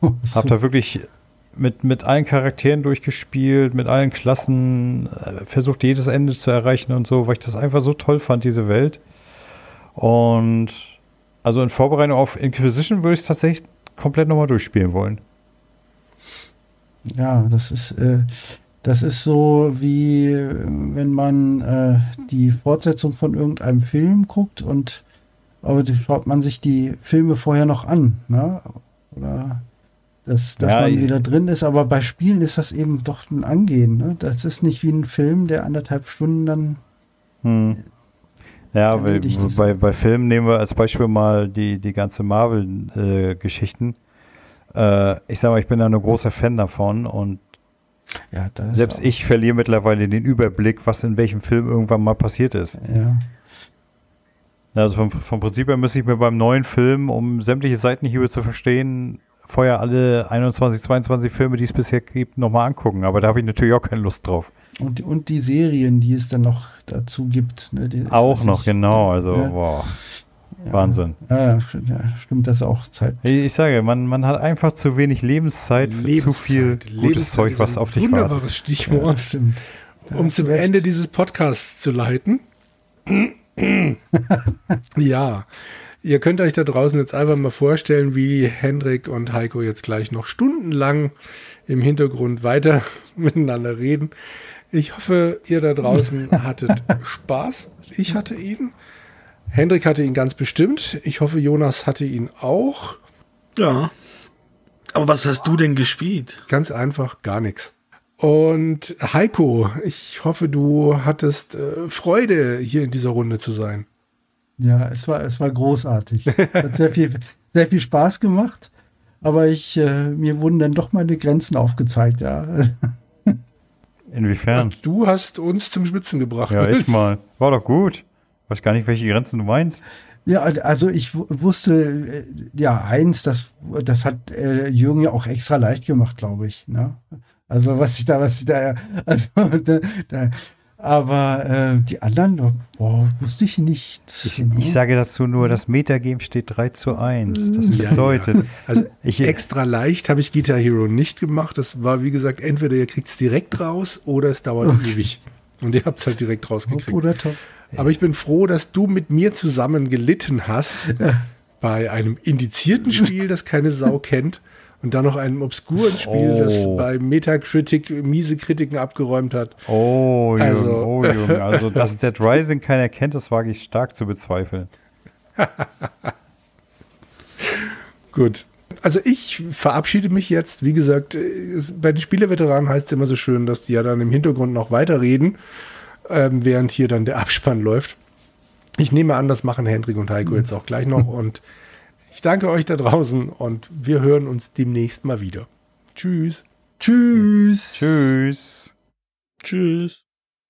Habe da wirklich mit, mit allen Charakteren durchgespielt, mit allen Klassen, äh, versucht jedes Ende zu erreichen und so, weil ich das einfach so toll fand, diese Welt. Und also in Vorbereitung auf Inquisition würde ich es tatsächlich komplett nochmal durchspielen wollen. Ja, das ist, äh, das ist so wie wenn man äh, die Fortsetzung von irgendeinem Film guckt und aber schaut man sich die Filme vorher noch an, ne? Oder dass, dass ja, man wieder drin ist, aber bei Spielen ist das eben doch ein Angehen, ne? Das ist nicht wie ein Film, der anderthalb Stunden dann hm. Ja, weil, bei, bei Filmen nehmen wir als Beispiel mal die, die ganze Marvel-Geschichten. Äh, äh, ich sag mal, ich bin da ein großer Fan davon und ja, selbst ich verliere mittlerweile den Überblick, was in welchem Film irgendwann mal passiert ist. Ja. Also vom, vom Prinzip her müsste ich mir beim neuen Film, um sämtliche Seitenhiebe zu verstehen, vorher alle 21, 22 Filme, die es bisher gibt, nochmal angucken. Aber da habe ich natürlich auch keine Lust drauf. Und, und die Serien, die es dann noch dazu gibt. Ne, die, auch noch, ich, genau. Also, ja. wow. Ja. Wahnsinn. Ja, stimmt das auch Zeit. Ich sage, man, man hat einfach zu wenig Lebenszeit, Lebenszeit zu viel Lebenszeit gutes Zeug, was auf dich wartet. Wunderbares Stichwort, stimmt. um zum recht. Ende dieses Podcasts zu leiten. ja, Ihr könnt euch da draußen jetzt einfach mal vorstellen, wie Hendrik und Heiko jetzt gleich noch stundenlang im Hintergrund weiter miteinander reden. Ich hoffe, ihr da draußen hattet Spaß. Ich hatte ihn. Hendrik hatte ihn ganz bestimmt. Ich hoffe, Jonas hatte ihn auch. Ja. Aber was hast du denn gespielt? Ganz einfach gar nichts. Und Heiko, ich hoffe, du hattest äh, Freude, hier in dieser Runde zu sein. Ja, es war, es war großartig. Hat sehr viel, sehr viel Spaß gemacht. Aber ich, äh, mir wurden dann doch meine Grenzen aufgezeigt, ja. Inwiefern? Du hast uns zum Spitzen gebracht. Ja, ich mal. War doch gut. Weiß gar nicht, welche Grenzen du meinst. Ja, also ich wusste, äh, ja, eins, das, das hat äh, Jürgen ja auch extra leicht gemacht, glaube ich. Ne? Also was ich da, was ich da, also da, da, aber äh, die anderen, boah, wusste ich nicht. Ich, ich sage dazu nur, das Metagame steht 3 zu 1. Das Ja, bedeutet, Also ich, extra leicht habe ich Guitar Hero nicht gemacht. Das war, wie gesagt, entweder ihr kriegt es direkt raus oder es dauert ewig. Und ihr habt es halt direkt rausgekriegt. oder top. Aber ich bin froh, dass du mit mir zusammen gelitten hast bei einem indizierten Spiel, das keine Sau kennt. Und dann noch einem obskuren Spiel, das Oh. bei Metacritic miese Kritiken abgeräumt hat. oh Jürgen, Also- oh Jürgen. Also, dass Dead Rising keiner kennt, das wage ich stark zu bezweifeln. Gut. Also ich verabschiede mich jetzt. Wie gesagt, es, bei den Spieleveteranen heißt es immer so schön, dass die ja dann im Hintergrund noch weiterreden, ähm, während hier dann der Abspann läuft. Ich nehme an, das machen Hendrik und Heiko jetzt auch gleich noch. Und ich danke euch da draußen und wir hören uns demnächst mal wieder. Tschüss. Tschüss. Tschüss. Tschüss.